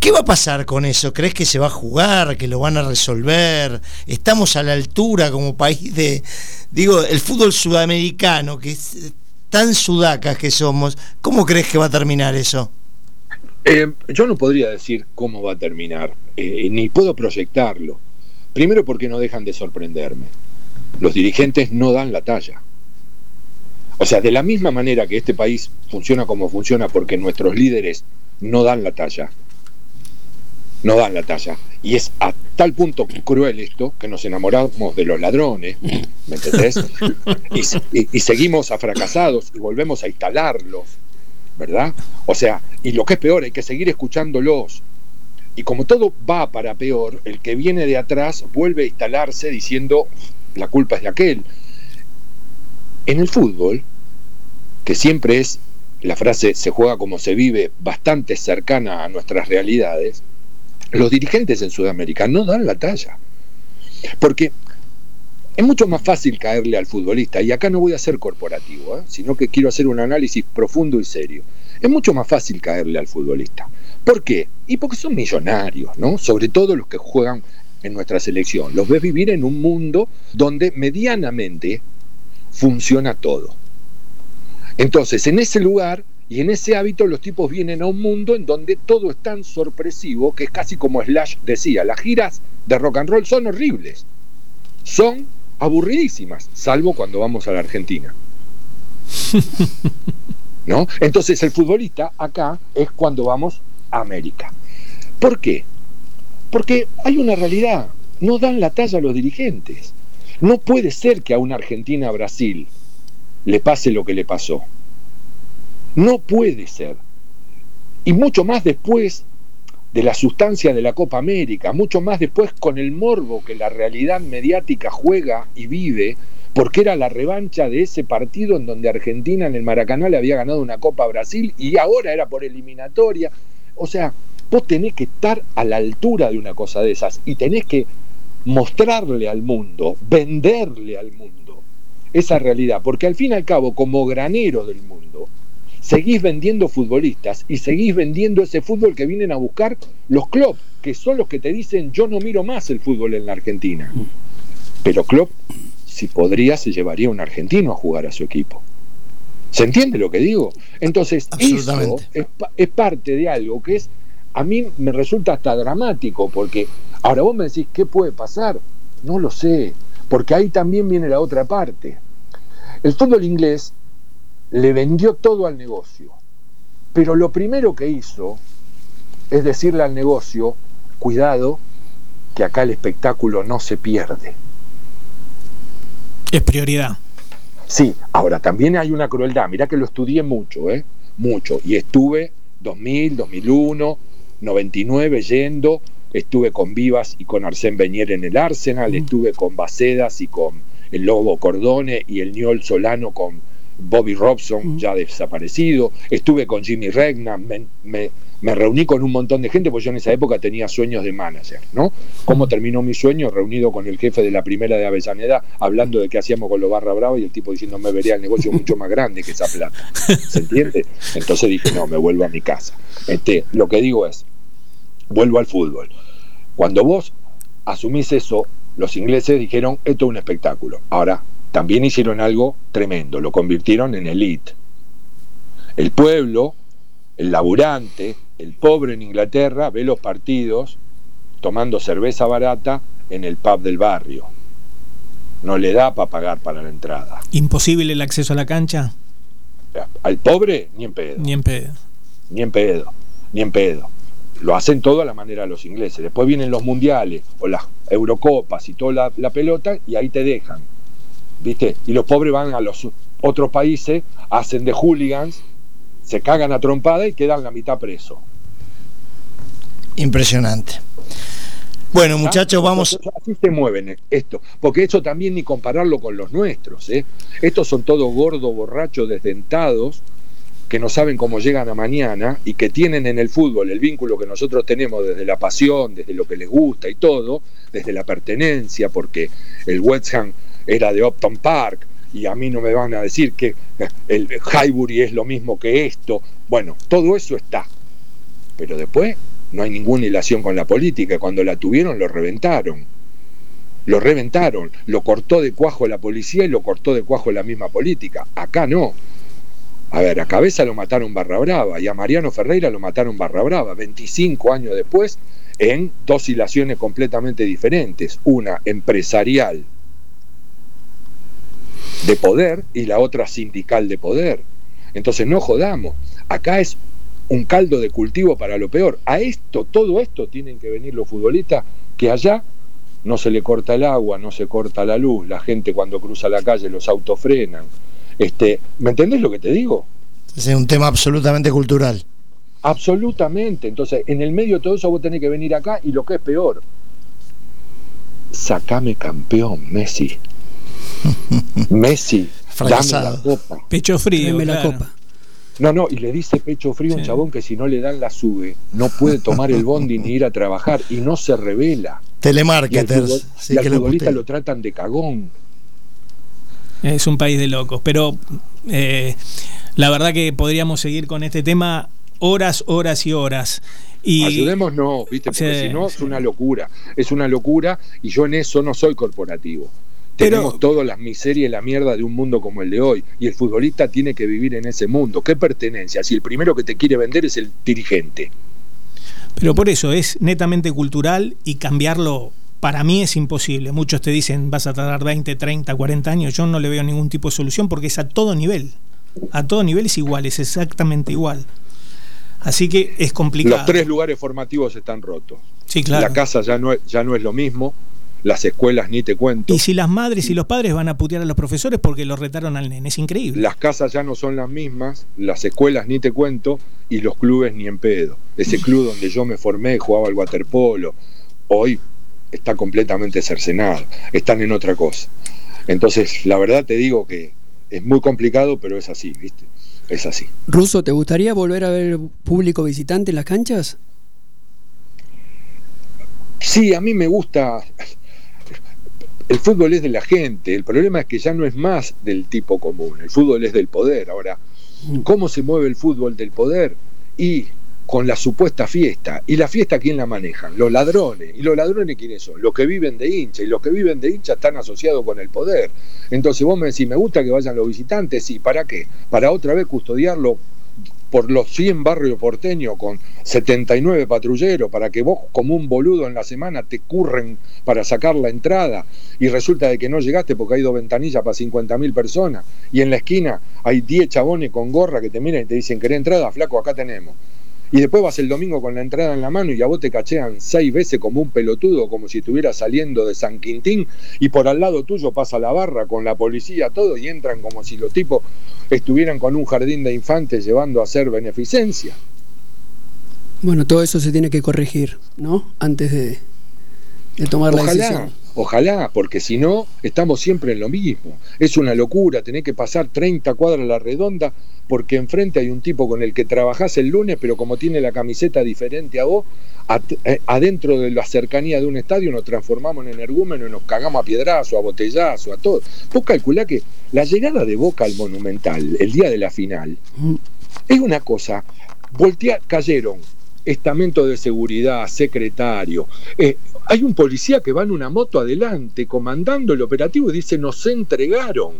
¿Qué va a pasar con eso? ¿Crees que se va a jugar, que lo van a resolver? ¿Estamos a la altura como país de, digo, el fútbol sudamericano, que es tan sudacas que somos, ¿cómo crees que va a terminar eso? Eh, yo no podría decir cómo va a terminar, eh, ni puedo proyectarlo. Primero porque no dejan de sorprenderme. Los dirigentes no dan la talla. O sea, de la misma manera que este país funciona como funciona porque nuestros líderes no dan la talla, no dan la talla. Y es a tal punto cruel esto que nos enamoramos de los ladrones, ¿me entendés? Y, seguimos a fracasados y volvemos a instalarlos, ¿verdad? O sea, y lo que es peor, hay que seguir escuchándolos. Y como todo va para peor, el que viene de atrás vuelve a instalarse diciendo la culpa es de aquel. En el fútbol, que siempre es, la frase se juega como se vive, bastante cercana a nuestras realidades, los dirigentes en Sudamérica no dan la talla. Porque es mucho más fácil caerle al futbolista, y acá no voy a ser corporativo, ¿eh? sino que quiero hacer un análisis profundo y serio. Es mucho más fácil caerle al futbolista. ¿Por qué? Y porque son millonarios, ¿no? Sobre todo los que juegan en nuestra selección. Los ves vivir en un mundo donde medianamente funciona todo. Entonces, en ese lugar y en ese hábito los tipos vienen a un mundo en donde todo es tan sorpresivo que es casi como Slash decía, las giras de rock and roll son horribles, son aburridísimas, salvo cuando vamos a la Argentina. ¿No? Entonces el futbolista acá es cuando vamos a América. ¿Por qué? Porque hay una realidad, no dan la talla a los dirigentes. No puede ser que a una Argentina-Brasil le pase lo que le pasó. No puede ser. Y mucho más después de la sustancia de la Copa América, mucho más después con el morbo que la realidad mediática juega y vive, porque era la revancha de ese partido en donde Argentina en el Maracaná le había ganado una Copa a Brasil y ahora era por eliminatoria. O sea, vos tenés que estar a la altura de una cosa de esas y tenés que mostrarle al mundo, venderle al mundo esa realidad, porque al fin y al cabo, como granero del mundo, seguís vendiendo futbolistas y seguís vendiendo ese fútbol que vienen a buscar los clubs, que son los que te dicen yo no miro más el fútbol en la Argentina. Pero Klopp, si podría, se llevaría a un argentino a jugar a su equipo. ¿Se entiende lo que digo? Entonces, eso es, es parte de algo que es a mí me resulta hasta dramático, porque ahora vos me decís, ¿qué puede pasar? No lo sé, porque ahí también viene la otra parte. El fútbol inglés le vendió todo al negocio, pero lo primero que hizo es decirle al negocio, cuidado, que acá el espectáculo no se pierde. Es prioridad. Sí, ahora también hay una crueldad, mirá que lo estudié mucho, ¿eh? Mucho, y estuve 2000, 2001, 99 yendo, estuve con Vivas y con Arsène Beñer en el Arsenal, estuve con Bacedas y con el Lobo Cordone y el Niol Solano con Bobby Robson, ya desaparecido, estuve con Jimmy Regna, me, reuní con un montón de gente, porque yo en esa época tenía sueños de manager, ¿no? ¿Cómo terminó mi sueño? Reunido con el jefe de la primera de Avellaneda, hablando de qué hacíamos con los Barra Brava y el tipo diciendo, me vería el negocio mucho más grande que esa plata. ¿Se entiende? Entonces dije, no, me vuelvo a mi casa. Este, lo que digo es, vuelvo al fútbol. Cuando vos asumís eso, los ingleses dijeron, esto es un espectáculo. Ahora, también hicieron algo tremendo, lo convirtieron en elite. El pueblo, el laburante, el pobre en Inglaterra ve los partidos tomando cerveza barata en el pub del barrio. No le da para pagar para la entrada. ¿Imposible el acceso a la cancha? Al pobre, ni en pedo. Ni en pedo. Ni en pedo. Ni en pedo lo hacen todo a la manera de los ingleses. Después vienen los mundiales o las Eurocopas y toda la, pelota y ahí te dejan. ¿Viste? Y los pobres van a los otros países, hacen de hooligans, se cagan a trompada y quedan la mitad preso. Impresionante. Bueno, muchachos, vamos. Así se mueven esto, porque eso también ni compararlo con los nuestros. ¿eh? Estos son todos gordos, borrachos, desdentados, que no saben cómo llegan a mañana y que tienen en el fútbol el vínculo que nosotros tenemos desde la pasión, desde lo que les gusta y todo, desde la pertenencia, porque el West Ham era de Upton Park y a mí no me van a decir que el Highbury es lo mismo que esto. Bueno, todo eso está. Pero después no hay ninguna hilación con la política. Cuando la tuvieron lo reventaron. Lo reventaron. Lo cortó de cuajo la policía y lo cortó de cuajo la misma política. Acá no A ver, a Cabeza lo mataron Barra Brava y a Mariano Ferreira lo mataron Barra Brava, 25 años después, en dos hilaciones completamente diferentes. Una empresarial de poder y la otra sindical de poder. Entonces no jodamos. Acá es un caldo de cultivo para lo peor. A esto, todo esto tienen que venir los futbolistas que allá no se le corta el agua, no se corta la luz, la gente cuando cruza la calle los autos frenan. Este, ¿Me entendés lo que te digo? Es un tema absolutamente cultural. Absolutamente. Entonces, en el medio de todo eso vos tenés que venir acá y lo que es peor, sacame campeón, Messi. Messi, dame la copa. Pecho frío. Dame la copa. No, no, y le dice pecho frío a un Sí. chabón que si no le dan la sube, no puede tomar el bondi ni ir a trabajar y no se revela. Y al, Telemarketers. sí y al que lo futbolista lo tratan de cagón. Es un país de locos. Pero eh, la verdad que podríamos seguir con este tema horas, horas y horas. Y Ayudemos no, ¿viste? Porque Sí, si no es sí. una locura. Es una locura y yo en eso no soy corporativo. Pero- Tenemos todas las miserias y la mierda de un mundo como el de hoy. Y el futbolista tiene que vivir en ese mundo. ¿Qué pertenencia? Si el primero que te quiere vender es el dirigente. Pero por eso es netamente cultural y cambiarlo para mí es imposible. Muchos te dicen vas a tardar 20, 30, 40 años. Yo no le veo ningún tipo de solución porque es a todo nivel. A todo nivel es igual, es exactamente igual. Así que es complicado. Los tres lugares formativos están rotos. Sí, claro. La casa ya no, ya no es lo mismo. Las escuelas ni te cuento. Y si las madres y los padres van a putear a los profesores porque los retaron al nene, es increíble. Las casas ya no son las mismas, las escuelas ni te cuento, y los clubes ni en pedo. Ese club donde yo me formé, jugaba al waterpolo, hoy está completamente cercenado, están en otra cosa. Entonces, la verdad te digo que es muy complicado, pero es así, ¿viste? Es así. Ruso, ¿te gustaría volver a ver público visitante en las canchas? Sí, a mí me gusta. El fútbol es de la gente, el problema es que ya no es más del tipo común, el fútbol es del poder. Ahora, ¿cómo se mueve el fútbol del poder? Y con la supuesta fiesta. ¿Y la fiesta quién la manejan? Los ladrones. ¿Y los ladrones quiénes son? Los que viven de hincha. Y los que viven de hincha están asociados con el poder. Entonces vos me decís, me gusta que vayan los visitantes. Sí, ¿para qué? Para otra vez custodiarlo por los 100 barrios porteños con 79 patrulleros para que vos como un boludo en la semana te curren para sacar la entrada. Y resulta de que no llegaste porque hay dos ventanillas para 50.000 personas. Y en la esquina hay 10 chabones con gorra que te miran y te dicen querés entrada, flaco, acá tenemos. Y después vas el domingo con la entrada en la mano y a vos te cachean seis veces como un pelotudo, como si estuvieras saliendo de San Quintín, y por al lado tuyo pasa la barra con la policía, todo, y entran como si los tipos estuvieran con un jardín de infantes llevando a hacer beneficencia. Bueno, todo eso se tiene que corregir, ¿no? Antes de, de tomar la decisión. Ojalá, porque si no, estamos siempre en lo mismo. Es una locura tener que pasar 30 cuadras a la redonda porque enfrente hay un tipo con el que trabajás el lunes, pero como tiene la camiseta diferente a vos, eh, adentro de la cercanía de un estadio nos transformamos en energúmeno y nos cagamos a piedrazo, a botellazo, a todo. Vos calculá que la llegada de Boca al Monumental, el día de la final, Mm. es una cosa, voltea, cayeron estamento de seguridad, secretario, eh, hay un policía que va en una moto adelante comandando el operativo y dice nos entregaron.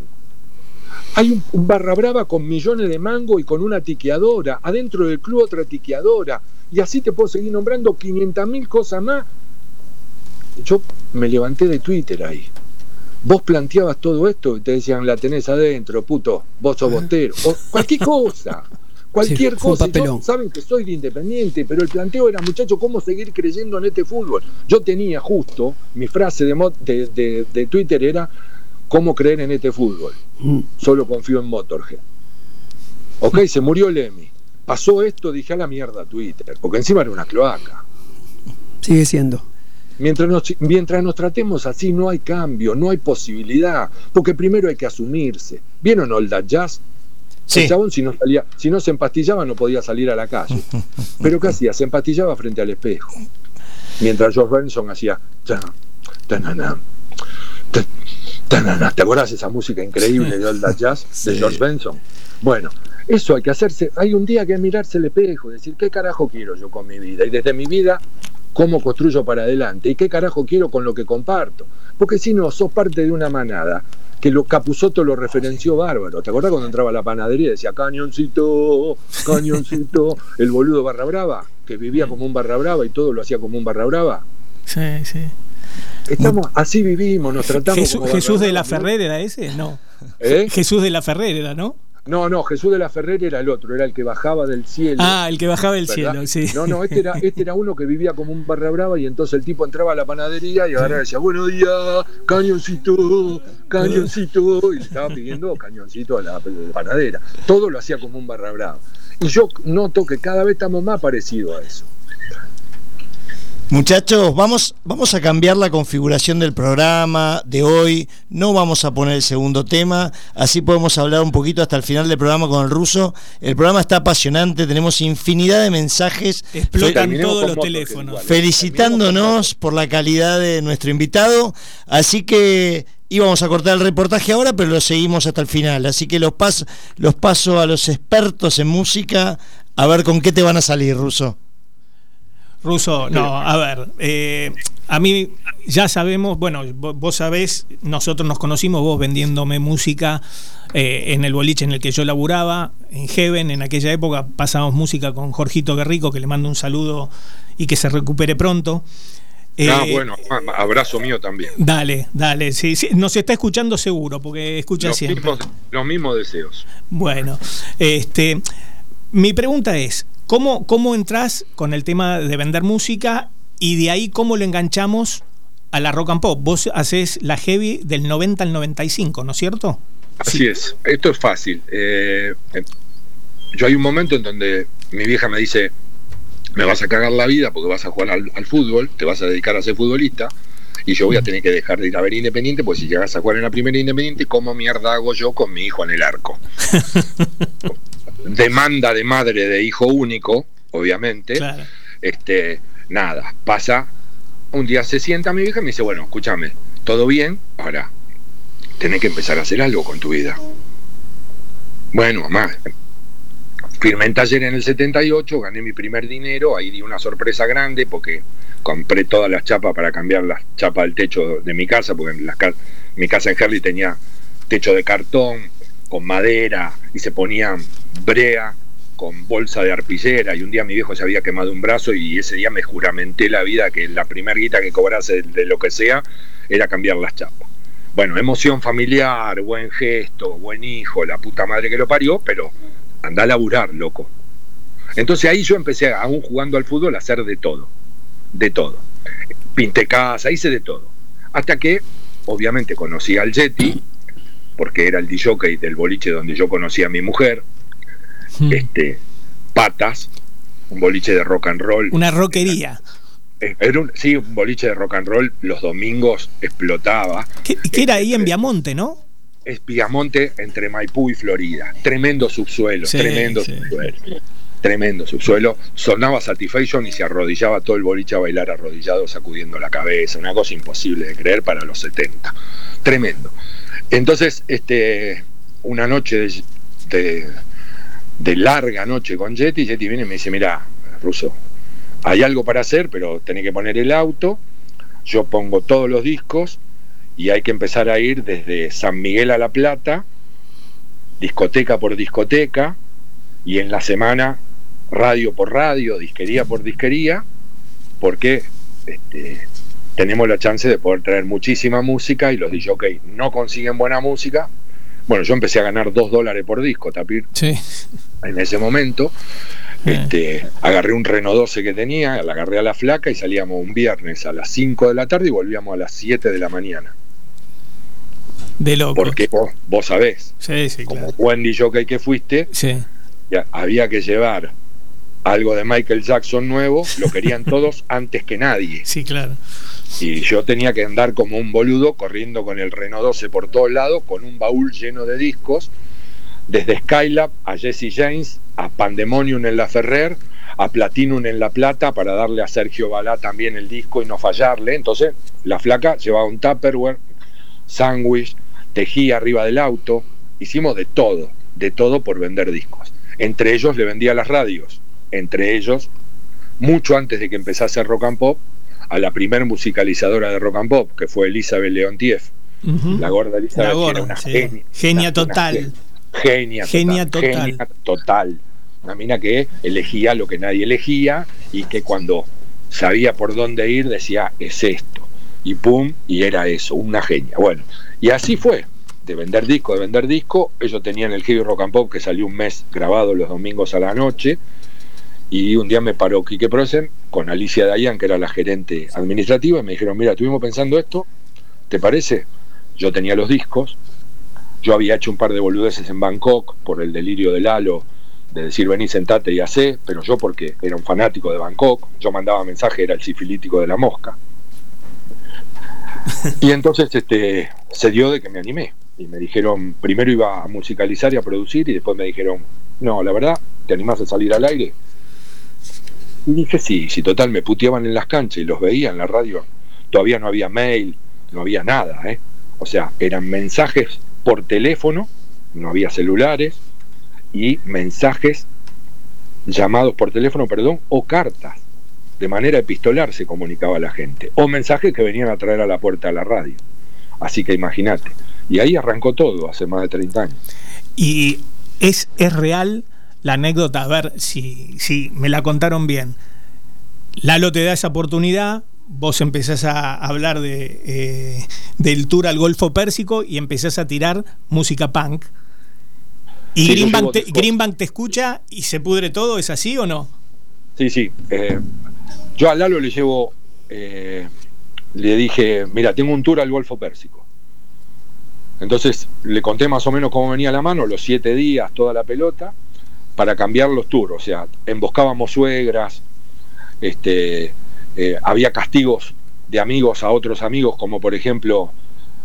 Hay un, un barra brava con millones de mango y con una tiqueadora, adentro del club otra tiqueadora, y así te puedo seguir nombrando 500 mil cosas más. Yo me levanté de Twitter ahí. Vos planteabas todo esto y te decían, la tenés adentro, puto, vos sos bostero, o cualquier cosa. Cualquier Sí, cosa. Yo- saben que soy de independiente, pero el planteo era, muchachos, ¿cómo seguir creyendo en este fútbol? Yo tenía justo, mi frase de, mo- de, de- de Twitter era, ¿cómo creer en este fútbol? Mm. Solo confío en Motorhead. Ok, se murió Lemmy. Pasó esto, dije a la mierda Twitter, porque encima era una cloaca. Sigue siendo. Mientras nos, mientras nos tratemos así, no hay cambio, no hay posibilidad, porque primero hay que asumirse. ¿Vieron Old Jazz? Sí. El chabón, si no, salía, si no se empastillaba, no podía salir a la calle. Pero ¿qué hacía? Se empastillaba frente al espejo. Mientras George Benson hacía. tanana, tanana. ¿Te acordás esa música increíble de Old Jazz de Sí. George Benson? Bueno, eso hay que hacerse. Hay un día que mirarse el espejo, decir, ¿qué carajo quiero yo con mi vida? Y desde mi vida, ¿cómo construyo para adelante? ¿Y qué carajo quiero con lo que comparto? Porque si no, sos parte de una manada que lo Capuzoto lo referenció bárbaro. ¿Te acordás cuando entraba a la panadería y decía cañoncito, cañoncito, el boludo barra brava, que vivía como un barra brava y todo lo hacía como un barra brava? Sí, sí. Estamos, así vivimos, nos tratamos Jesús, como Jesús de la Ferrer era ese, no. ¿Eh? Jesús de la Ferrer era, ¿no? No, no, Jesús de la Ferrer era el otro, era el que bajaba del cielo. Ah, el que bajaba del ¿verdad? cielo, sí. No, no, este era, este era uno que vivía como un barra brava y entonces el tipo entraba a la panadería y y decía, buenos días, cañoncito, cañoncito, y le estaba pidiendo cañoncito a la, panadera. Todo lo hacía como un barra brava. Y yo noto que cada vez estamos más parecidos a eso. Muchachos, vamos, vamos a cambiar la configuración del programa de hoy. No vamos a poner el segundo tema. Así podemos hablar un poquito hasta el final del programa con el ruso. El programa está apasionante. Tenemos infinidad de mensajes. Explotan todos los teléfonos. felicitándonos por la calidad de nuestro invitado. Así que íbamos a cortar el reportaje ahora, pero lo seguimos hasta el final. Así que los, pas los paso a los expertos en música a ver con qué te van a salir, Ruso. Ruso, no, a ver, eh, a mí ya sabemos, bueno, vos, sabés, nosotros nos conocimos, vos vendiéndome música eh, en el boliche en el que yo laburaba, en Heaven, en aquella época pasábamos música con Jorgito Guerrico, que le mando un saludo y que se recupere pronto. ah, Eh, bueno, abrazo mío también. Dale, dale, sí, sí, nos está escuchando seguro, porque escucha Los siempre. mismos, los mismos deseos. Bueno, este, mi pregunta es, ¿cómo, ¿cómo entras con el tema de vender música y de ahí cómo lo enganchamos a la rock and pop? Vos haces la heavy del 90 al 95, ¿no es cierto? Así Sí. es, esto es fácil. Eh, eh, yo hay un momento en donde mi vieja me dice, me vas a cagar la vida porque vas a jugar al, al fútbol, te vas a dedicar a ser futbolista, y yo voy a tener que dejar de ir a ver Independiente, pues si llegas a jugar en la primera Independiente, ¿cómo mierda hago yo con mi hijo en el arco? Demanda de madre de hijo único, obviamente. Claro. Este, nada, pasa, un día se sienta mi vieja y me dice, bueno, escúchame, todo bien, ahora tenés que empezar a hacer algo con tu vida. Bueno, mamá, firmé en taller en el 78, gané mi primer dinero, ahí di una sorpresa grande porque compré todas las chapas para cambiar las chapas del techo de mi casa, porque en ca- mi casa en Herley tenía techo de cartón, con madera, y se ponía brea con bolsa de arpillera, y un día mi viejo se había quemado un brazo y ese día me juramenté la vida que la primer guita que cobrase de lo que sea era cambiar las chapas. Bueno, emoción familiar, buen gesto, buen hijo, la puta madre que lo parió, pero anda a laburar, loco. Entonces ahí yo empecé, aún jugando al fútbol, a hacer de todo. De todo. Pinté casa, hice de todo. Hasta que, obviamente, conocí al Yeti, porque era el DJ del boliche donde yo conocí a mi mujer, Hmm. este, Patas, un boliche de rock and roll. Una rockería. Eh, Era un, sí, un boliche de rock and roll, los domingos explotaba. Que, que era ahí en Viamonte, ¿no? Es Piamonte entre Maipú y Florida. Tremendo subsuelo, Sí, tremendo sí. subsuelo. Tremendo subsuelo. Sonaba Satisfaction y se arrodillaba todo el boliche a bailar arrodillado, sacudiendo la cabeza. Una cosa imposible de creer para los 70. Tremendo. Entonces, este, una noche de, de- de larga noche con Yeti, Yeti viene y me dice, mira, Ruso, hay algo para hacer, pero tenés que poner el auto, yo pongo todos los discos y hay que empezar a ir desde San Miguel a La Plata, discoteca por discoteca, y en la semana radio por radio, disquería por disquería, porque este, tenemos la chance de poder traer muchísima música y los DJs no consiguen buena música. Bueno, yo empecé a ganar dos dólares por disco, Tapir, Sí. en ese momento. Este, agarré un Renault 12 que tenía, la agarré a la flaca y salíamos un viernes a las 5 de la tarde y volvíamos a las 7 de la mañana. De loco. Porque vos, vos sabés, Sí, sí, como claro. buen DJ que fuiste, Sí. ya había que llevar algo de Michael Jackson nuevo, lo querían todos antes que nadie. Sí, claro. Y yo tenía que andar como un boludo corriendo con el Renault 12 por todos lados, con un baúl lleno de discos, desde Skylab a Jesse James, a Pandemonium en la Ferrer, a Platinum en La Plata, para darle a Sergio Balá también el disco y no fallarle. Entonces, la flaca llevaba un Tupperware, sándwich, tejía arriba del auto, hicimos de todo, de todo por vender discos. Entre ellos le vendía las radios, entre ellos, mucho antes de que empezase rock and pop, a la primer musicalizadora de rock and pop, que fue Elizabeth Leontiev, La gorda Elizabeth La gorda, era una sí. genia. Genia una- total. una Genia, Genia total, total. genia total. Una mina que elegía lo que nadie elegía y que cuando sabía por dónde ir decía, es esto. Y pum, y era eso, una genia. Bueno, y así fue. De vender disco, de vender disco. Ellos tenían el Heavy Rock and Pop que salió un mes grabado los domingos a la noche. Y un día me paró Quique Prosen con Alicia Dayan, que era la gerente administrativa, y me dijeron, mira, estuvimos pensando esto, ¿te parece? Yo tenía los discos, yo había hecho un par de boludeces en Bangkok por el delirio del halo, de decir vení, sentate y hacé, pero yo porque era un fanático de Bangkok, yo mandaba mensaje, era el sifilítico de la mosca. Y entonces este, se dio de que me animé. Y me dijeron, primero iba a musicalizar y a producir, y después me dijeron, no, la verdad, ¿te animás a salir al aire? Y dije, sí, si total me puteaban en las canchas y los veía en la radio, todavía no había mail, no había nada, ¿eh? O sea, eran mensajes por teléfono, no había celulares, y mensajes llamados por teléfono, perdón, o cartas. De manera epistolar se comunicaba la gente. O mensajes que venían a traer a la puerta de la radio. Así que imagínate. Y ahí arrancó todo hace más de 30 años. Y es, es real la anécdota, a ver si, si me la contaron bien. Lalo te da esa oportunidad, vos empezás a hablar de, eh, del tour al Golfo Pérsico y empezás a tirar música punk. Y Sí, Greenbank, te. Greenbank te escucha y se pudre todo, ¿es así o no? Sí, sí. eh, yo a Lalo le llevo, eh, le dije, mira, tengo un tour al Golfo Pérsico. Entonces le conté más o menos cómo venía la mano, los siete días, toda la pelota, para cambiar los tours. O sea, emboscábamos suegras, este, eh, había castigos de amigos a otros amigos, como por ejemplo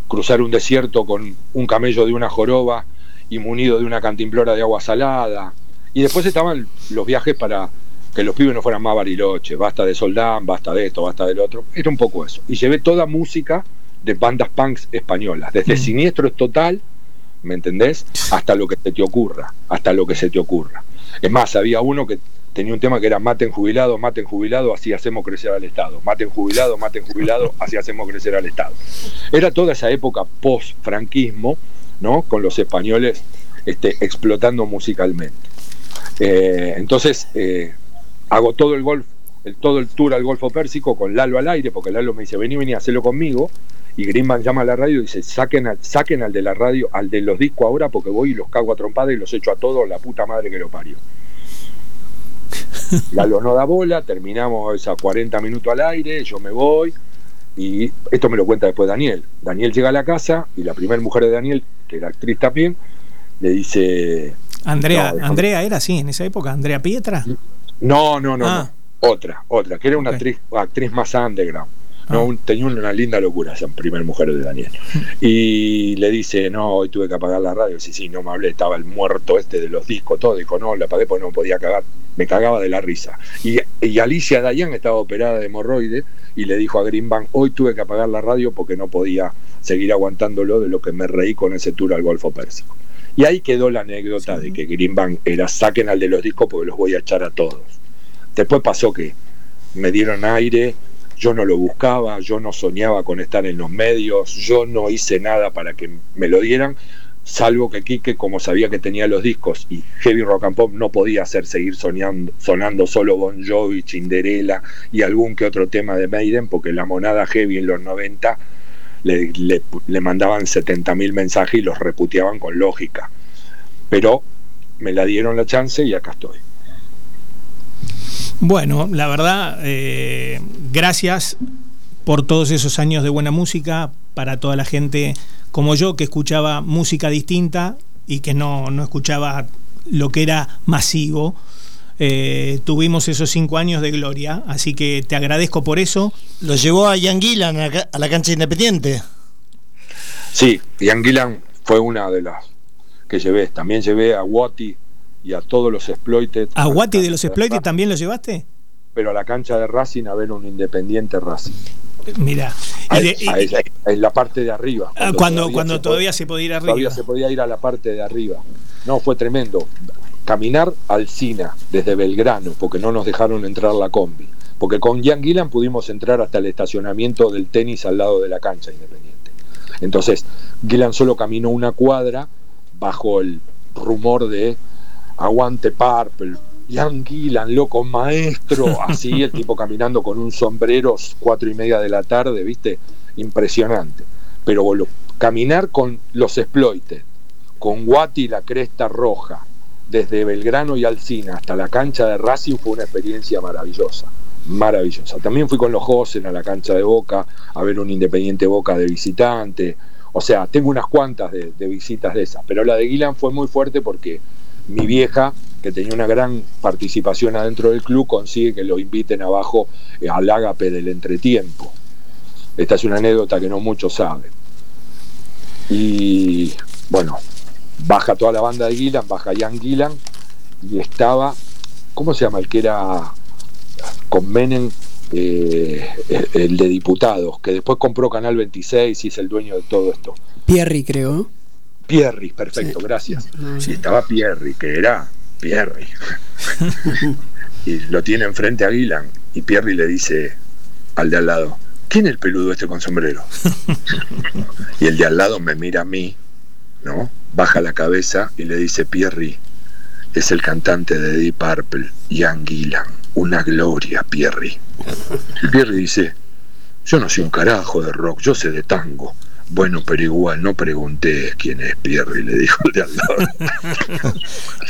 cruzar un desierto con un camello de una joroba y munido de una cantimplora de agua salada. Y después estaban los viajes para que los pibes no fueran más bariloche, basta de Soldán, basta de esto, basta del otro. Era un poco eso. Y llevé toda música de bandas punks españolas, desde Mm. Siniestro es Total, ¿me entendés? Hasta lo que se te ocurra, hasta lo que se te ocurra. Es más, había uno que tenía un tema que era maten jubilado, maten jubilado, así hacemos crecer al Estado. Maten jubilado, maten jubilado, así hacemos crecer al Estado. Era toda esa época post-franquismo, ¿no? Con los españoles este, explotando musicalmente. Eh, entonces, eh, hago todo el golf, el, todo el tour al Golfo Pérsico con Lalo al aire, porque Lalo me dice, vení, vení, hacelo conmigo. Y Greenman llama a la radio y dice, saquen, al- saquen al de la radio, al de los discos ahora, porque voy y los cago a trompada y los echo a todos, la puta madre que lo parió. Lalo no da bola, terminamos esos 40 minutos al aire, yo me voy, y esto me lo cuenta después Daniel. Daniel llega a la casa y la primera mujer de Daniel, que era actriz también, le dice, Andrea, No. Andrea era así en esa época, Andrea Pietra. No, no, no, Ah. no. Otra, otra, que era una actriz, actriz más underground. No, Ah. un- tenía una linda locura esa primer mujer de Daniel. Y le dice, no, hoy tuve que apagar la radio. Sí, sí, no me hablé, estaba el muerto este de los discos, todo. Dijo, no, la apagué porque no podía cagar. Me cagaba de la risa. Y, y Alicia Dayan estaba operada de hemorroide y le dijo a Greenbank, hoy tuve que apagar la radio porque no podía seguir aguantándolo de lo que me reí con ese tour al Golfo Pérsico. Y ahí quedó la anécdota de que Greenbank era saquen al de los discos porque los voy a echar a todos. Después pasó que me dieron aire, yo no lo buscaba, yo no soñaba con estar en los medios, yo no hice nada para que me lo dieran, salvo que Quique, como sabía que tenía los discos y Heavy Rock and Pop no podía hacer seguir sonando solo Bon Jovi, Cinderella y algún que otro tema de Maiden, porque la monada Heavy en los 90 le, le- le mandaban 70.000 mensajes y los reputeaban con lógica. Pero me la dieron la chance y acá estoy. Bueno, la verdad, eh, gracias por todos esos años de buena música para toda la gente como yo que escuchaba música distinta y que no, no escuchaba lo que era masivo. Eh, tuvimos esos cinco años de gloria, así que te agradezco por eso. Lo llevó a Ian Gillan a, la cancha independiente. Sí, Ian Gillan fue una de las que llevé. También llevé a Watty y a todos los Exploited. ¿A Guati de los Exploited también lo llevaste? Pero a la cancha de Racing a ver un Independiente Racing. Mira, en la parte de arriba. ah, cuando, cuando se todavía se podía ir todavía arriba. se podía ir a la parte de arriba. No, fue tremendo. Caminar al Sina desde Belgrano, porque no nos dejaron entrar la combi. Porque con Ian Gillan pudimos entrar hasta el estacionamiento del tenis al lado de la cancha independiente. Entonces, Gillan solo caminó una cuadra bajo el rumor de aguante Purple, Ian Gillan, loco maestro, así el tipo caminando con un sombrero, cuatro y media de la tarde, viste, impresionante. Pero caminar con los exploited, con Guati la cresta roja, desde Belgrano y Alcina hasta la cancha de Racing fue una experiencia maravillosa, maravillosa. También fui con los Josen a la cancha de Boca a ver un Independiente Boca de visitante. O sea, tengo unas cuantas de, visitas de esas, pero la de Guilan fue muy fuerte porque mi vieja, que tenía una gran participación adentro del club, consigue que lo inviten abajo eh, al ágape del entretiempo. Esta es una anécdota que no muchos saben. Y bueno, baja toda la banda de Gillan, baja Jan Gillan y estaba, ¿cómo se llama? El que era con Menem, eh, el de diputados, que después compró Canal 26 y es el dueño de todo esto. Pierri, creo. Pierri, perfecto, gracias. Sí, estaba Pierri, que era Pierri. y lo tiene enfrente a Gillan y Pierri le dice al de al lado, ¿quién es el peludo este con sombrero? y el de al lado me mira a mí, ¿no? Baja la cabeza y le dice, Pierri, es el cantante de Deep Purple, Ian Gillan, una gloria, Pierri. Y Pierri dice, yo no sé un carajo de rock, yo sé de tango. Bueno, pero igual no pregunté quién es Pierri, le dijo el de al lado.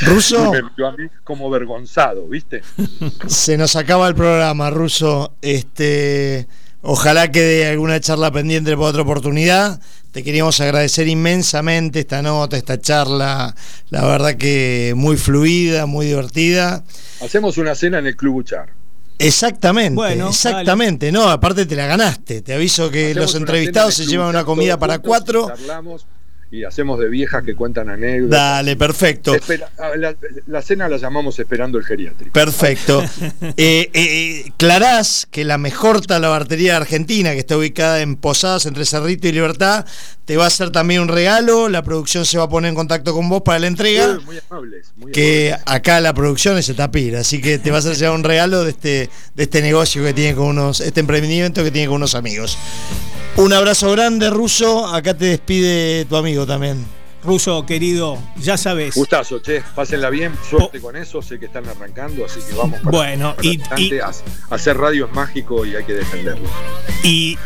Ruso. Me a mí como vergonzado, ¿viste? Se nos acaba el programa, Ruso. Este, ojalá quede alguna charla pendiente para otra oportunidad. Te queríamos agradecer inmensamente esta nota, esta charla, la verdad que muy fluida, muy divertida. Hacemos una cena en el Club Uchar. Exactamente, exactamente. No, aparte te la ganaste. Te aviso que los entrevistados se llevan una comida para cuatro y hacemos de viejas que cuentan anécdotas. Dale, perfecto. la, cena la llamamos Esperando el Geriátrico. Perfecto. eh, eh, clarás que la mejor talabartería argentina, que está ubicada en Posadas, entre Cerrito y Libertad, te va a hacer también un regalo. La producción se va a poner en contacto con vos para la entrega. Muy, amables. que acá la producción es tapir, así que te vas a hacer un regalo de este, de este negocio que tiene con unos, este emprendimiento que tiene con unos amigos. Un abrazo grande, Ruso. Acá te despide tu amigo también. Ruso, querido, ya sabes. Gustazo, che, pásenla bien, suerte con eso, sé que están arrancando, así que vamos para, bueno, y, hacer radio es mágico y hay que defenderlo. Y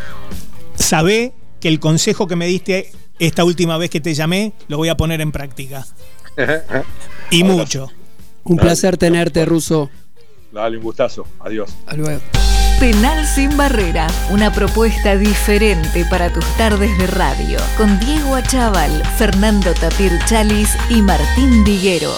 sabé que el consejo que me diste esta última vez que te llamé, lo voy a poner en práctica. y mucho. Un placer tenerte, Ruso. Dale, un gustazo. Adiós. luego. Penal sin barrera, una propuesta diferente para tus tardes de radio, con Diego Achával, Fernando Tapir Chalis y Martín Diguero.